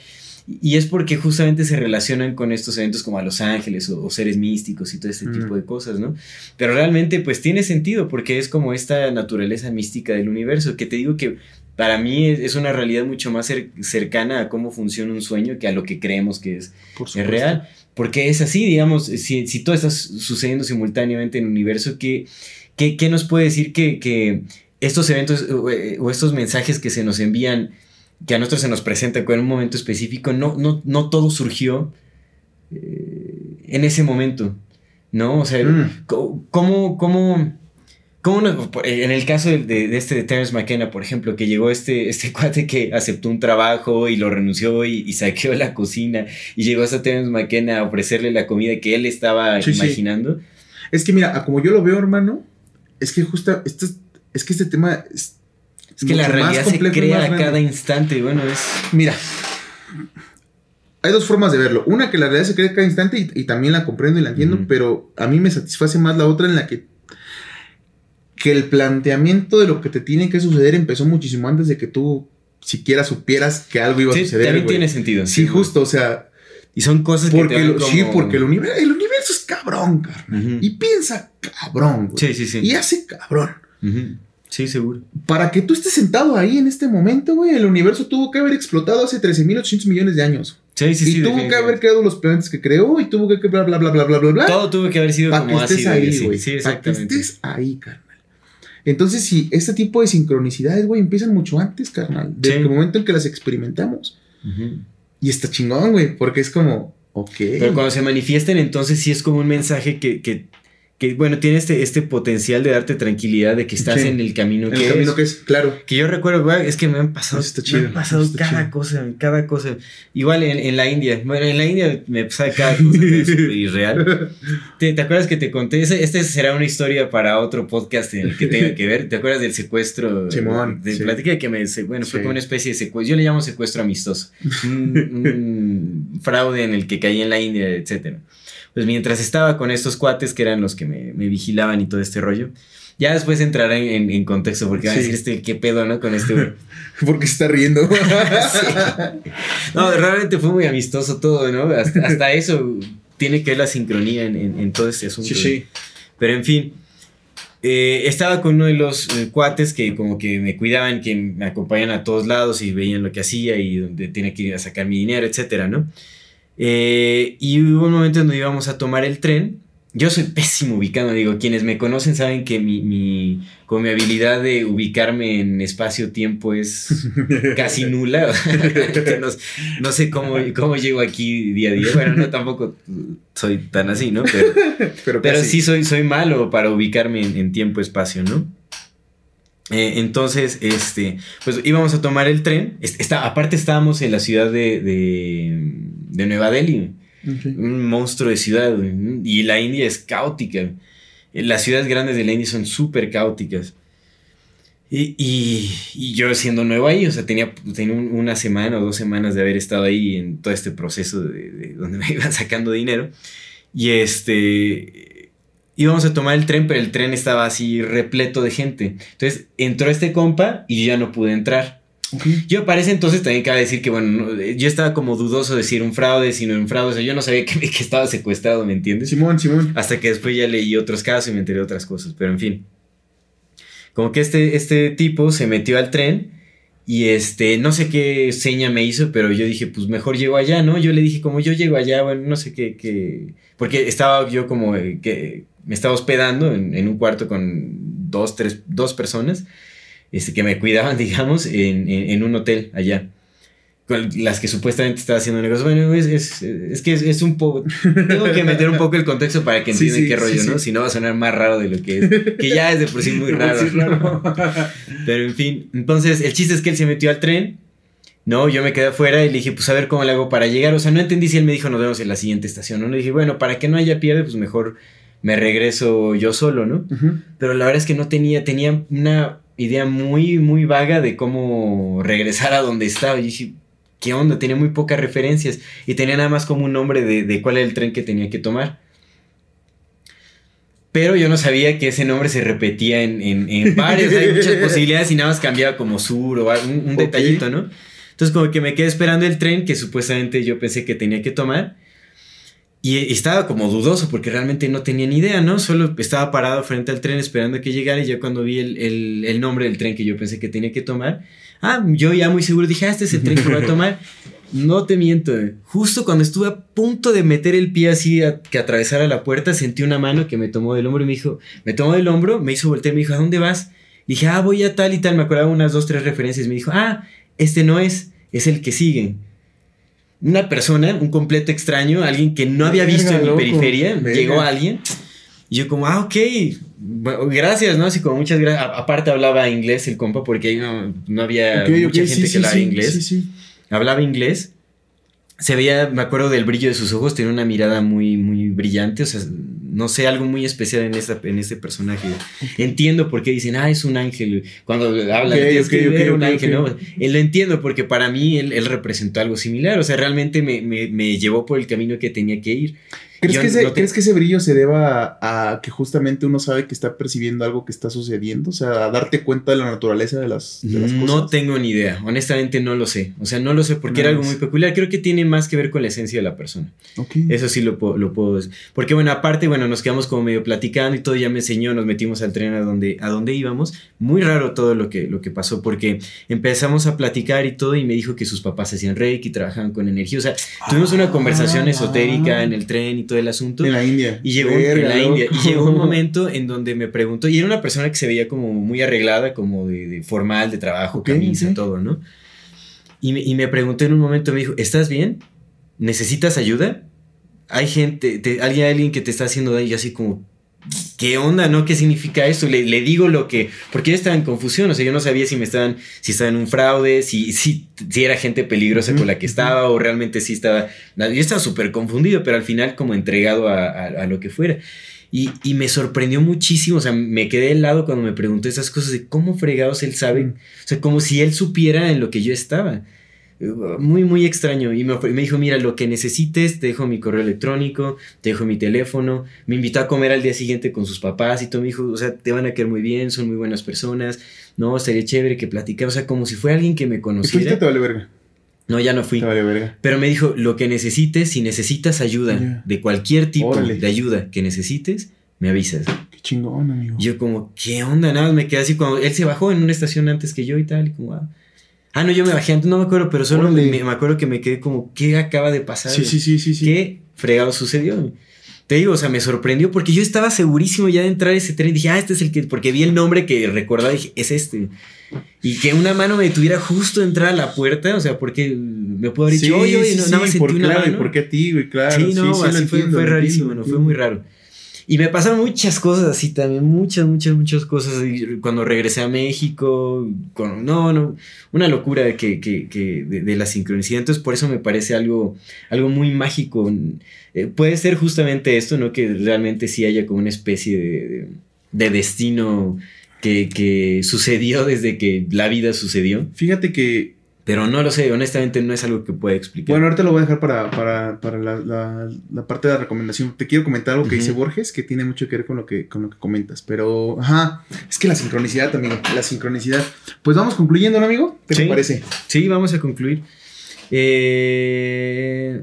Y es porque justamente se relacionan con estos eventos como a los ángeles o, o seres místicos y todo este Mm. tipo de cosas, ¿no? Pero realmente pues tiene sentido porque es como esta naturaleza mística del universo, que te digo que para mí es, es una realidad mucho más cer- cercana a cómo funciona un sueño que a lo que creemos que es Por es real. Porque es así, digamos, si, si todo está su- sucediendo simultáneamente en el universo, ¿qué, qué, qué nos puede decir que, que estos eventos o, eh, o estos mensajes que se nos envían, que a nosotros se nos presentan en un momento específico, no, no, no todo surgió eh, en ese momento? ¿No? O sea, Mm. ¿cómo, cómo, ¿Cómo? En el caso de, de, este de Terence McKenna, por ejemplo, que llegó este, este cuate que aceptó un trabajo y lo renunció y, saqueó la cocina y llegó hasta Terence McKenna a ofrecerle la comida que él estaba imaginando. Es que mira, como yo lo veo, hermano, es que justo, esto es, que este tema es... Es que la realidad se crea a cada instante, bueno, es... Mira, hay dos formas de verlo. Una que la realidad se crea a cada instante y, también la comprendo y la entiendo, pero a mí me satisface más la otra en la que que el planteamiento de lo que te tiene que suceder empezó muchísimo antes de que tú siquiera supieras que algo iba a suceder. También tiene sentido. Sí, justo, o sea. Y son cosas porque que Sí, porque el universo, el universo es cabrón, carnal. Y piensa cabrón, güey. Sí, sí, sí. Y hace cabrón. Sí, seguro. Para que tú estés sentado ahí en este momento, güey, el universo tuvo que haber explotado hace 13.800 millones de años. Sí, sí, y tuvo que haber creado los planetas que creó y tuvo que bla bla bla bla bla bla bla. Todo tuvo que haber sido para como que estés ahí, güey. Sí, para que estés ahí, carnal. Entonces, si este tipo de sincronicidades, güey, empiezan mucho antes, carnal. Desde el momento en que las experimentamos. Y está chingón, güey, porque es como, ok. Pero cuando se manifiesten, entonces sí es como un mensaje que, que que bueno, tiene este, este potencial de darte tranquilidad de que estás en el camino que el camino que es, claro. Que yo recuerdo, es que me han pasado, me han pasado cada cosa, cada cosa. Igual en, en, la India, bueno, en la India me pasa cada cosa es irreal. ¿Te, ¿Te, acuerdas que te conté? Este, será una historia para otro podcast en el que tenga que ver. ¿Te acuerdas del secuestro? Simón. De plática que me, bueno, fue como una especie de secuestro. Yo le llamo secuestro amistoso. un, un fraude en el que caí en la India, etcétera pues mientras estaba con estos cuates que eran los que me, vigilaban y todo este rollo, ya después entrará en, contexto porque va a decir este, qué pedo, ¿no? Con este porque está riendo. No, realmente fue muy amistoso todo, ¿no? Hasta, eso tiene que ver la sincronía en, todo este asunto. Sí, sí. Pero en fin, eh, estaba con uno de los eh, cuates que como que me cuidaban, que me acompañan a todos lados y veían lo que hacía y donde tenía que ir a sacar mi dinero, etcétera, ¿no? Eh, y hubo un momento en donde íbamos a tomar el tren. Yo soy pésimo ubicando, digo, quienes me conocen saben que mi, mi, mi habilidad de ubicarme en espacio-tiempo es casi nula. no, sé cómo, cómo llego aquí día a día. Bueno, no tampoco soy tan así, ¿no? Pero, pero, sí soy, soy malo para ubicarme en, tiempo-espacio, ¿no? Eh, entonces, este, pues íbamos a tomar el tren. Está, aparte estábamos en la ciudad de de Nueva Delhi. Un monstruo de ciudad. Y la India es caótica. Las ciudades grandes de la India son súper caóticas. Y, y, yo siendo nuevo ahí, o sea, tenía, tenía una semana o dos semanas de haber estado ahí en todo este proceso de, donde me iban sacando dinero. Y este, íbamos a tomar el tren, pero el tren estaba así repleto de gente. Entonces entró este compa y yo ya no pude entrar. Yo parece entonces también cabe decir que, bueno, yo estaba como dudoso de si era un fraude, si no era un fraude, o sea, yo no sabía que, que, estaba secuestrado, ¿me entiendes? Simón, Simón. Hasta que después ya leí otros casos y me enteré de otras cosas, pero en fin. Como que este, este tipo se metió al tren y este, no sé qué seña me hizo, pero yo dije, pues mejor llego allá, ¿no? Yo le dije, como yo llego allá, bueno, no sé qué, qué, porque estaba yo como eh, que me estaba hospedando en, en un cuarto con dos, tres, dos personas este, que me cuidaban, digamos, en, un hotel allá. Con las que supuestamente estaba haciendo negocio. Bueno, es, es, que es, un poco. Tengo que meter un poco el contexto para que entiendan qué rollo, ¿no? Si no va a sonar más raro de lo que es. Que ya es de por sí muy raro. Pero en fin. Entonces, el chiste es que él se metió al tren. No, yo me quedé afuera y le dije, pues a ver cómo le hago para llegar. O sea, no entendí si él me dijo, nos vemos en la siguiente estación. No le dije, bueno, para que no haya pierde, pues mejor me regreso yo solo, ¿no? Pero la verdad es que no tenía, tenía una idea muy, muy vaga de cómo regresar a donde estaba. Y dije, ¿qué onda? Tenía muy pocas referencias y tenía nada más como un nombre de, cuál era el tren que tenía que tomar. Pero yo no sabía que ese nombre se repetía en, en, varios, hay muchas posibilidades y nada más cambiaba como sur o un, detallito, ¿no? Entonces como que me quedé esperando el tren que supuestamente yo pensé que tenía que tomar y estaba como dudoso porque realmente no tenía ni idea, ¿no? Solo estaba parado frente al tren esperando que llegara y yo cuando vi el, nombre del tren que yo pensé que tenía que tomar, ah, yo ya muy seguro dije, ah, este es el tren que voy a tomar. No te miento, justo cuando estuve a punto de meter el pie así a, que atravesara la puerta, sentí una mano que me tomó del hombro y me dijo, me tomó del hombro, me hizo voltear y me dijo, ¿a dónde vas? dije, ah, voy a tal y tal, me acordaba unas dos, tres referencias. Me dijo, ah, este no es, es el que sigue una persona, un completo extraño, alguien que no había visto en mi periferia, llegó alguien. Y yo como, ah, ok, bueno, gracias, ¿no? Así como muchas gracias. Aparte hablaba inglés el compa porque ahí no, no había mucha ok, gente sí, que sí, hablaba sí, inglés. Sí, sí. Hablaba inglés. Se veía, me acuerdo del brillo de sus ojos, tenía una mirada muy, muy brillante, o sea, no sé, algo muy especial en, esa, en este personaje. Entiendo por qué dicen, ah, es un ángel. Cuando hablan, tienes ok, que ver un ángel. ¿no? Él lo entiendo porque para mí él, él representó algo similar, o sea, realmente me, me- me llevó por el camino que tenía que ir. ¿Crees, que ese, no te- ¿Crees que ese brillo se deba a, a que justamente uno sabe que está percibiendo algo que está sucediendo? O sea, a darte cuenta de la naturaleza de las, de las No cosas. tengo ni idea, honestamente no lo sé. O sea, no lo sé porque No era algo muy peculiar. Creo que tiene más que ver con la esencia de la persona. Eso sí lo puedo, lo puedo decir. Porque bueno, aparte, bueno, nos quedamos como medio platicando y todo ya me enseñó, nos metimos al tren a donde, a donde íbamos. Muy raro todo lo que, lo que pasó porque empezamos a platicar y todo y me dijo que sus papás hacían reiki, trabajaban con energía. O sea, tuvimos una conversación Ah, esotérica ah. en el tren y todo el asunto. En la India. Y llegó un- Verga, en la loco. India. Y llegó un momento en donde me preguntó, y era una persona que se veía como muy arreglada, como de, de formal, de trabajo, Ok, camisa, ok. todo, ¿no? Y me, y me preguntó en un momento, me dijo, ¿estás bien? ¿Necesitas ayuda? Hay gente, te- alguien, alguien que te está haciendo daño, y así como, ¿qué onda, no? ¿Qué significa esto? Le, le digo lo que, porque yo estaba en confusión, o sea, yo no sabía si me estaban, si estaba en un fraude, si, si, si era gente peligrosa con la que estaba, o realmente sí estaba, yo estaba súper confundido, pero al final como entregado a, a- a lo que fuera. Y, y me sorprendió muchísimo, o sea, me quedé helado cuando me preguntó esas cosas de cómo fregados él sabe, o sea, como si él supiera en lo que yo estaba. Muy, muy extraño. Y me, dijo, mira, lo que necesites, te dejo mi correo electrónico, te dejo mi teléfono. Me invitó a comer al día siguiente con sus papás y todo. Me dijo, o sea, te van a quedar muy bien, son muy buenas personas. No, sería chévere que platicara. O sea, como si fuera alguien que me ¿Y fuiste conociera. te vale verga? No, ya no fui. Te vale verga. Pero me dijo, lo que necesites, si necesitas ayuda, de cualquier tipo Órale. de ayuda que necesites, me avisas. Qué chingón, amigo. Y yo como, ¿qué onda? Nada, me quedé así cuando él se bajó en una estación antes que yo y tal, y como, ah, Ah, no, yo me bajé antes, no me acuerdo, pero solo me, me- acuerdo que me quedé como, ¿qué acaba de pasar? sí, sí, sí, sí, sí. ¿Qué fregado sucedió? Te digo, o sea, me sorprendió porque yo estaba segurísimo ya de entrar a ese tren. Dije, ah, este es el que. Porque vi el nombre que recordaba y dije, es este. Y que una mano me detuviera justo a entrar a la puerta, o sea, porque me puedo haber dicho, Sí, oye, oye, sí, no, nada más sentí por, una claro, mano. ¿y por qué a ti, güey? Claro. sí, no, lo así fue, entiendo, fue rarísimo, ¿no? Fue muy raro. Y me pasaron muchas cosas así también, muchas, muchas, muchas cosas. Cuando regresé a México, con, no, no, una locura que, que, que de, de la sincronicidad. Entonces, por eso me parece algo, algo muy mágico. Eh, puede ser justamente esto, ¿no? Que realmente sí haya como una especie de, de destino que, que sucedió desde que la vida sucedió. Fíjate que Pero no lo sé, honestamente no es algo que pueda explicar. Bueno, ahorita lo voy a dejar para, para, para la, la- la parte de la recomendación. Te quiero comentar algo que dice. Borges, que tiene mucho que ver con lo que, con lo que comentas. Pero, ajá, es que la sincronicidad, amigo, la sincronicidad. Pues vamos concluyendo, ¿no, amigo? ¿Qué Sí. te parece? Sí, vamos a concluir. Eh,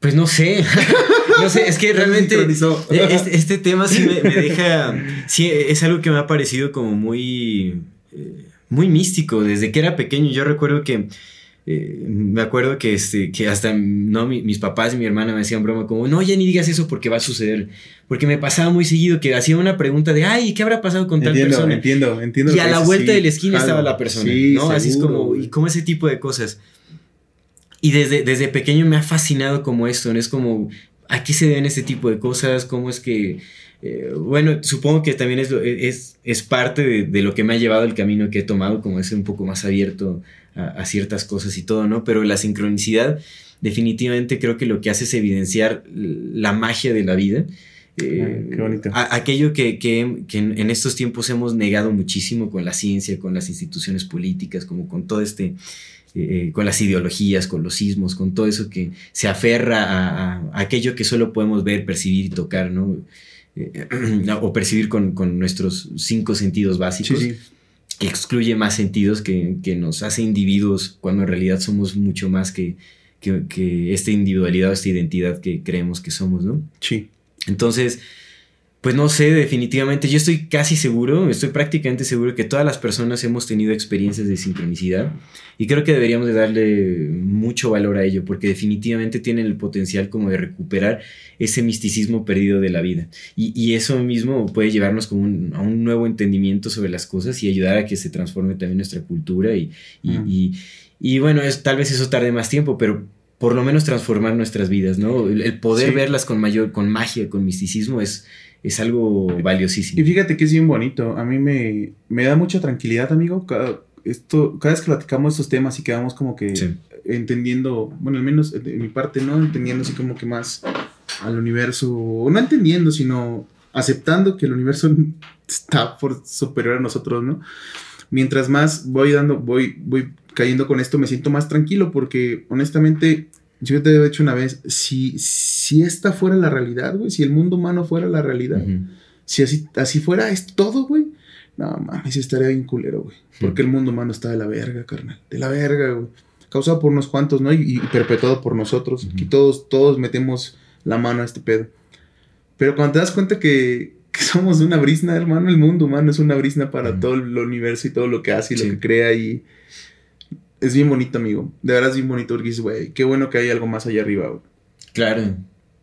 pues no sé. no sé, es que realmente eh, este, este tema sí me, me deja. Sí, es algo que me ha parecido como muy. eh, muy místico. Desde que era pequeño, yo recuerdo que. eh, me acuerdo que, este, que hasta no, mi- mis papás y mi hermana me hacían broma como, no, ya ni digas eso porque va a suceder. Porque me pasaba muy seguido que hacía una pregunta de, ay, ¿qué habrá pasado con tal persona? entiendo, entiendo. Y a la vuelta sí, de la esquina estaba la persona, Sí, ¿no? Así es como, y como ese tipo de cosas. Y desde, desde pequeño me ha fascinado como esto, ¿no? Es como, ¿a qué se deben este tipo de cosas? ¿Cómo es que...? Eh, bueno, supongo que también es, lo- es, es parte de, de lo que me ha llevado el camino que he tomado, como es un poco más abierto a, a ciertas cosas y todo, ¿no? Pero la sincronicidad definitivamente creo que lo que hace es evidenciar la magia de la vida. Eh, Ah, qué bonito. a- aquello que, que- que en, en estos tiempos hemos negado muchísimo con la ciencia, con las instituciones políticas, como con todo este, eh, con las ideologías, con los sismos, con todo eso que se aferra a, a aquello que solo podemos ver, percibir y tocar, ¿no? Eh, o percibir con, con nuestros cinco sentidos Sí, básicos sí. que excluye más sentidos que, que nos hace individuos cuando en realidad somos mucho más que, que, que esta individualidad o esta identidad que creemos que somos, ¿no? Sí. Entonces, pues no sé, definitivamente, yo estoy casi seguro, estoy prácticamente seguro que todas las personas hemos tenido experiencias de sincronicidad y creo que deberíamos de darle mucho valor a ello porque definitivamente tienen el potencial como de recuperar ese misticismo perdido de la vida y, y eso mismo puede llevarnos como un- a un nuevo entendimiento sobre las cosas y ayudar a que se transforme también nuestra cultura y, y, y- y bueno, es, tal vez eso tarde más tiempo, pero por lo menos transformar nuestras vidas, ¿no? El, el poder Sí. verlas con mayor, con magia, con misticismo es, es algo valiosísimo. Y fíjate que es bien bonito. A mí me, me da mucha tranquilidad, amigo. Cada, esto, cada vez que platicamos estos temas y quedamos como que Sí. entendiendo, bueno, al menos de mi parte, ¿no? Entendiendo así como que más al universo, o no entendiendo, sino aceptando que el universo está por superior a nosotros, ¿no? Mientras más voy dando, voy, voy cayendo con esto, me siento más tranquilo porque honestamente, yo te he dicho una vez, si, si esta fuera la realidad, güey, si el mundo humano fuera la realidad, si así, así fuera es todo, güey. No mames, estaría bien culero, güey. Porque el mundo humano está de la verga, carnal. De la verga, güey. Causado por unos cuantos, ¿no? Y, y perpetuado por nosotros. Aquí todos, todos metemos la mano a este pedo. Pero cuando te das cuenta que, que somos una brisna, hermano, el mundo humano es una brisna para todo el universo y todo lo que hace y Sí. lo que crea y... Es bien bonito, amigo. De verdad es bien bonito porque dices, güey, qué bueno que hay algo más allá arriba, güey. Claro,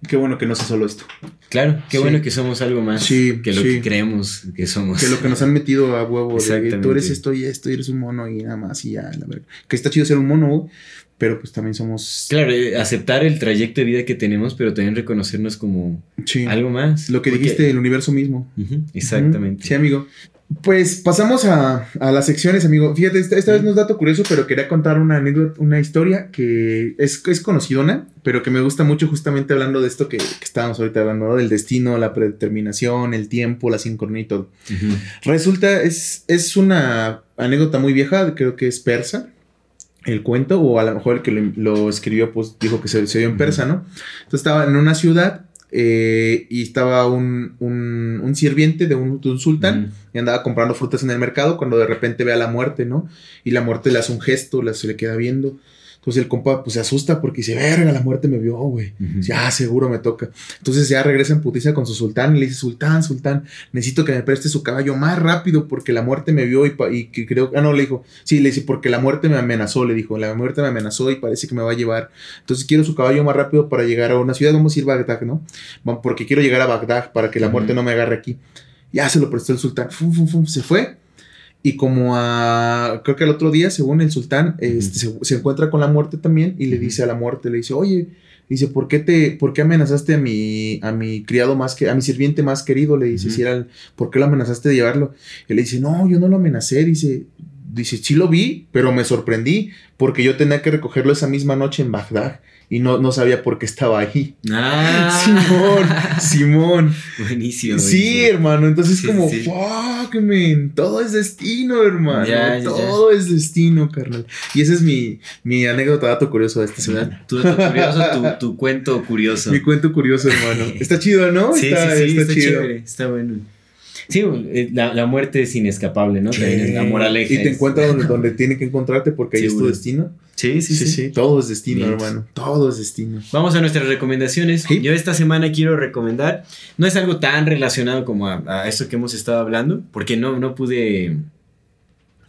Qué bueno que no sea solo esto. claro, qué Sí. bueno que somos algo más Sí, que lo sí. que creemos que somos. Que lo que nos han metido a huevo de tú eres esto y esto y eres un mono y nada más y ya, la verga. Que está chido ser un mono, güey, pero pues también somos... Claro, eh, aceptar el trayecto de vida que tenemos, pero también reconocernos como Sí. algo más. Lo que Porque- dijiste, el universo mismo. Exactamente. Sí, amigo. Pues pasamos a, a las secciones, amigo. Fíjate, esta, esta vez no es dato curioso, pero quería contar una anécdota, una historia que es, es conocidona, pero que me gusta mucho justamente hablando de esto que, que estábamos ahorita hablando, ¿no? Del destino, la predeterminación, el tiempo, la sincronía y todo. Resulta, es, es una anécdota muy vieja, creo que es persa, el cuento, o a lo mejor el que lo, lo escribió, pues dijo que se, se dio en persa, ¿no? Entonces estaba en una ciudad eh, y estaba un, un, un sirviente de un, sultán y andaba comprando frutas en el mercado cuando de repente ve a la muerte, ¿no? Y la muerte le hace un gesto, la- se le queda viendo. Entonces el compa pues se asusta porque dice, verga, la muerte me vio, güey. Ujú. Ya, seguro me toca. Entonces ya regresa en putiza con su sultán y le dice, sultán, sultán, necesito que me preste su caballo más rápido porque la muerte me vio y, y que creo... Ah, no, le dijo, sí, le dice, porque la muerte me amenazó, le dijo, la muerte me amenazó y parece que me va a llevar. Entonces quiero su caballo más rápido para llegar a una ciudad, vamos a ir a Bagdad, ¿no? Porque quiero llegar a Bagdad para que la muerte no me agarre aquí. Ya se lo prestó el sultán, fum, fum, fum, se fue. Y como a, creo que al otro día, según el sultán, este, se, se encuentra con la muerte también y le dice a la muerte, le dice, oye, dice, ¿por qué te, por qué amenazaste a mi, a mi criado más que, a mi sirviente más querido? Le dice, si era el- ¿por qué lo amenazaste de llevarlo? Y le dice, no, yo no lo amenacé, dice, dice, sí lo vi, pero me sorprendí porque yo tenía que recogerlo esa misma noche en Bagdad y no, no sabía por qué estaba ahí. Ah, Simón, Simón. Buenísimo. Sí, buenísimo. hermano, entonces Sí, como, sí. fuck, man, todo es destino, hermano, Ya, ya, todo es destino, carnal. Y ese es mi, mi anécdota, dato curioso de esta semana. Tu, tu curioso, tu, tu cuento curioso. Mi cuento curioso, hermano. Está chido, ¿no? Sí, está, sí, sí, está está, chido. chévere, está bueno. Sí, eh, la, la muerte es inescapable, ¿no? Es la moraleja. Y te es- encuentras donde, donde tiene que encontrarte porque ahí es tu destino. Sí, sí, sí. Todo es destino, Bien. hermano. Todo es destino. Vamos a nuestras recomendaciones. Sí. Yo esta semana quiero recomendar, no es algo tan relacionado como a, a esto que hemos estado hablando, porque no, no pude,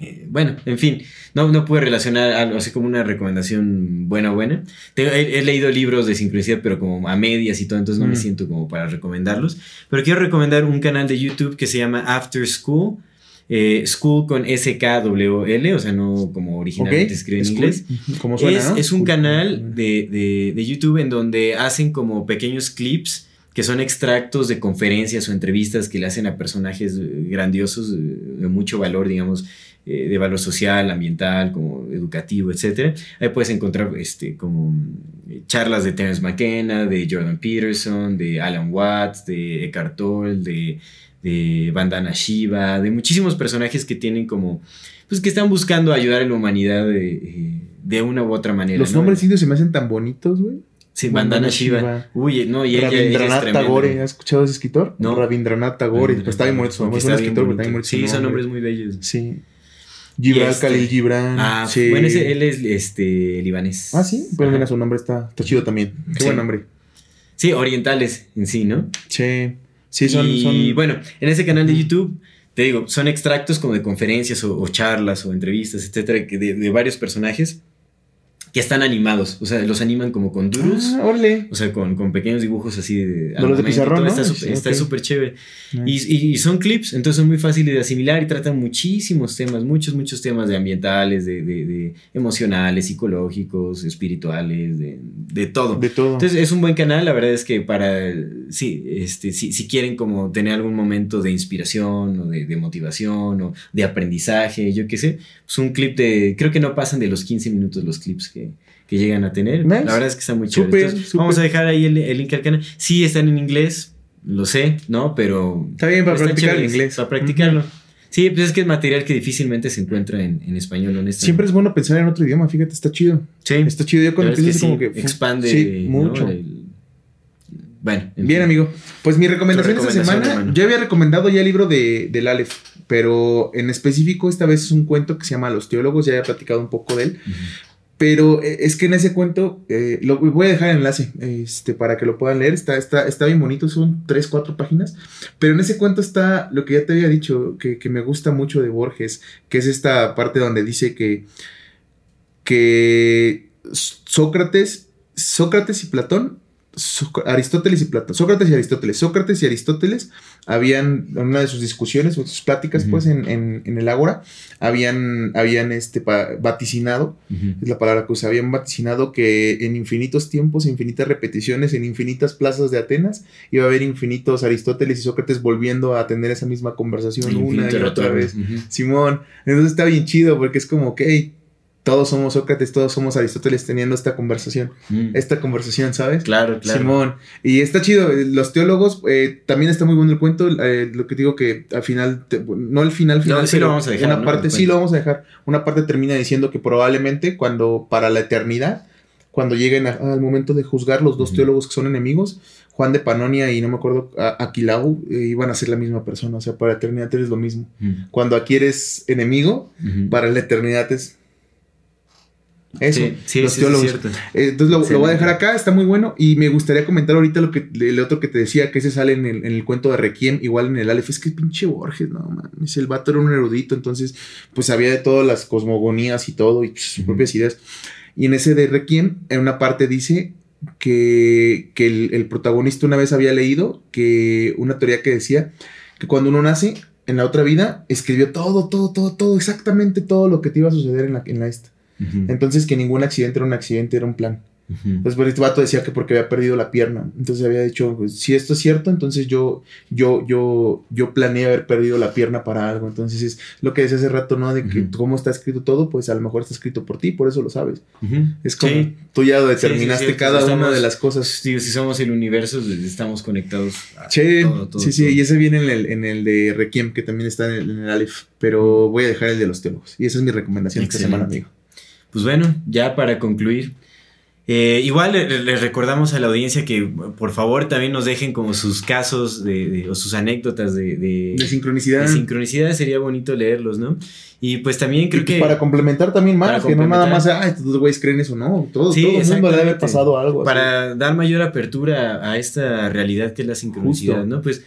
eh, bueno, en fin, no, no pude relacionar algo así como una recomendación buena buena. Tengo- he, he leído libros de sincronicidad, pero como a medias y todo, entonces no me Mm. siento como para recomendarlos. Pero quiero recomendar un canal de YouTube que se llama After School. eh, school con S-K-W-L, o sea, no como originalmente escribe en inglés. Como suena, Es, ¿no? es un canal de, de- de YouTube en donde hacen como pequeños clips que son extractos de conferencias o entrevistas que le hacen a personajes eh, grandiosos de mucho valor, digamos, eh, de valor social, ambiental, como educativo, etcétera. Ahí puedes encontrar este, como mm, charlas de Terence McKenna, de Jordan Peterson, de Alan Watts, de Eckhart Tolle, de, de Vandana Shiva, de muchísimos personajes que tienen como, pues que están buscando ayudar a la humanidad de, eh, de una u otra manera. Los ¿no? nombres indios se me hacen tan bonitos, güey. Sí, Vandana Vandana Shiva. Shiva. Uy, no, y ella, ella es Rabindranath. Tagore, ¿has escuchado ese escritor? No. Rabindranath Tagore, pues está bien es un Está escritor, pero bien Sí, son nombre. nombres muy bellos. Sí. Gibran, este- Khalil Gibran. Ah, sí. bueno, ese- él es este libanés. Ah, sí, Ajá. mira, su nombre está, está chido también. Qué Sí. buen nombre. Sí, orientales en sí, ¿no? Sí. Sí, son. y son... bueno, en ese canal de YouTube, te digo, son extractos como de conferencias o, o charlas o entrevistas, etcétera, que de, de varios personajes que están animados. O sea, los animan como con durus. Ah, órale. O sea, con, con pequeños dibujos así de. De los de pizarrón. ¿no? Está Sí, súper está ok. súper chévere. Y, y- son clips, entonces son muy fáciles de asimilar y tratan muchísimos temas, muchos, muchos temas de ambientales, de, de- de emocionales, psicológicos, espirituales, de, de todo. De todo. Entonces es un buen canal, la verdad es que para, sí, este, si, si quieren como tener algún momento de inspiración o de, de motivación o de aprendizaje, yo qué sé, pues un clip de, creo que no pasan de los 15 minutos los clips que, que llegan a tener. Nice. La verdad es que está muy chévere. Entonces. Vamos a dejar ahí el, el link al canal. Sí, están en inglés, lo sé, ¿no? Pero... Está bien para practicar el inglés. Para practicarlo. Sí, pues es que es material que difícilmente se encuentra en, en español, honestamente. Siempre es bueno pensar en otro idioma, fíjate, está chido. Sí. Está chido ya cuando verdad es empiezas como sí, que... expande Sí, ¿no? mucho. El- bueno, en Bien, fin. amigo. Pues mi recomendación esta semana, hermano. yo había recomendado ya el libro de, del Aleph, pero en específico esta vez es un cuento que se llama Los Teólogos, ya había platicado un poco de él. Pero eh, es que en ese cuento, eh, lo voy a dejar el enlace este, para que lo puedan leer, está, está, está bien bonito, son tres, cuatro páginas, pero en ese cuento está lo que ya te había dicho, que, que me gusta mucho de Borges, que es esta parte donde dice que, que Sócrates, Sócrates y Platón Aristóteles y Platón, Sócrates y Aristóteles, Sócrates y Aristóteles habían, en una de sus discusiones o sus pláticas, pues, en, en- en el Ágora, habían, habían este, vaticinado, es la palabra que usa, habían vaticinado que en infinitos tiempos, infinitas repeticiones, en infinitas plazas de Atenas, iba a haber infinitos Aristóteles y Sócrates volviendo a tener esa misma conversación una y otra vez. Simón, entonces está bien chido porque es como, ok, todos somos Sócrates, todos somos Aristóteles teniendo esta conversación, Mm. esta conversación, ¿sabes? Claro, claro. Simón. Y está chido. eh, Los teólogos, eh, también está muy bueno el cuento. eh, lo que digo que al final, te- no al final, final. No, sí lo vamos a dejar, Una ¿no? parte, sí lo vamos a dejar. Una parte termina diciendo que probablemente cuando, para la eternidad, cuando lleguen a- al momento de juzgar los dos teólogos que son enemigos, Juan de Panonia y no me acuerdo, Aquilau, eh, iban a ser la misma persona. O sea, para la eternidad eres lo mismo. Mm. Cuando aquí eres enemigo, para la eternidad es. Eso, Sí, sí, los sí, teólogos. Eh, Entonces lo, lo voy a dejar acá, está muy bueno. Y me gustaría comentar ahorita lo que el otro que te decía, que ese sale en el, en el cuento de Requiem, igual en el Aleph. Es que pinche Borges, no mames. El vato era un erudito, entonces, pues sabía de todas las cosmogonías y todo, y sus propias ideas. Y en ese de Requiem, en una parte dice que, que el, el protagonista una vez había leído que una teoría que decía que cuando uno nace, en la otra vida, escribió todo, todo, todo, todo, exactamente todo lo que te iba a suceder en la, en la esta. Entonces que ningún accidente era un accidente, era un plan. Entonces, pues, este vato decía que porque había perdido la pierna. Entonces había dicho, pues, si esto es cierto, entonces yo, yo, yo, yo planeé haber perdido la pierna para algo. Entonces es lo que decía hace rato, ¿no? De que cómo está escrito todo, pues a lo mejor está escrito por ti, por eso lo sabes. Es como Sí. tú ya determinaste sí, sí, cada estamos- una de las cosas. Si somos el universo, estamos conectados. a Sí, todo, todo, sí, sí, todo. y ese viene en el, en el de Requiem, que también está en el, en el Aleph, pero voy a dejar el de los teólogos. Y esa es mi recomendación esta Excelente. semana, amigo. Pues bueno, ya para concluir. eh, igual le- les recordamos a la audiencia que por favor también nos dejen como sus casos de, de- o sus anécdotas de, de, De sincronicidad. de sincronicidad, sería bonito leerlos, ¿no? Y pues también Y creo pues que para complementar también más, que no nada más, ay, estos güeyes creen eso, no. Todo, Sí, todo el mundo le debe haber pasado algo. así. para dar mayor apertura a esta realidad que es la sincronicidad, Justo. ¿no? Pues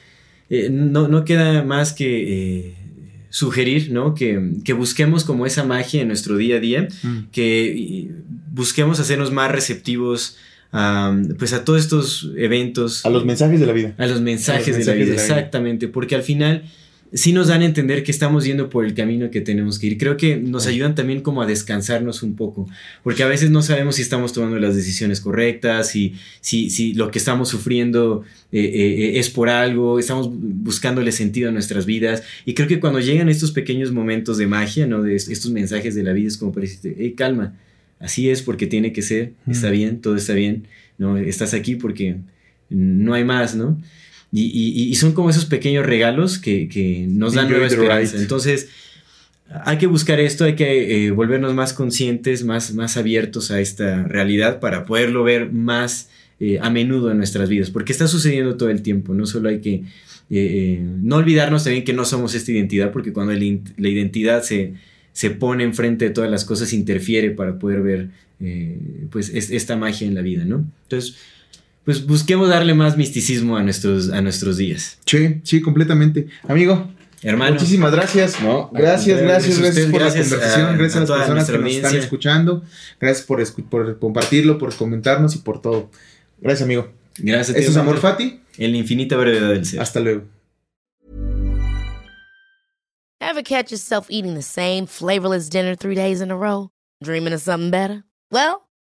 eh, no, no queda más que eh, sugerir, ¿no? Que, que busquemos como esa magia en nuestro día a día, Mm. que busquemos hacernos más receptivos a, pues a todos estos eventos. A los mensajes de la vida. a los mensajes, A los de, la mensajes vida, de la vida. exactamente, porque al final sí nos dan a entender que estamos yendo por el camino que tenemos que ir. Creo que nos ayudan también como a descansarnos un poco, porque a veces no sabemos si estamos tomando las decisiones correctas, si, si, si lo que estamos sufriendo eh, eh, es por algo, estamos buscándole sentido a nuestras vidas. Y creo que cuando llegan estos pequeños momentos de magia, ¿no? De est- estos mensajes de la vida, es como para decirte, hey, calma, así es porque tiene que ser, está bien, todo está bien, ¿no? Estás aquí porque no hay más, ¿no? Y, y- y son como esos pequeños regalos que, que nos dan Enjoy nueva esperanza. Entonces, hay que buscar esto, hay que eh, volvernos más conscientes, más, más abiertos a esta realidad para poderlo ver más eh, a menudo en nuestras vidas, porque está sucediendo todo el tiempo, no solo hay que eh, no olvidarnos también que no somos esta identidad, porque cuando el la identidad se, se pone enfrente de todas las cosas, interfiere para poder ver eh, pues es- esta magia en la vida, ¿no? Entonces, pues busquemos darle más misticismo a nuestros, a nuestros días. Sí, sí, completamente. Amigo, Hermano. Muchísimas gracias. No, gracias, gracias, gracias, por gracias la conversación, a- gracias a, a las personas que nos están escuchando, gracias por, escu- por compartirlo, por comentarnos y por todo. Gracias, amigo. Gracias a ti, Esto es Amor. Fati. En la infinita brevedad del ser. Hasta luego. Ever catch yourself eating the same flavorless dinner three days in a row? Dreaming of something better? Well,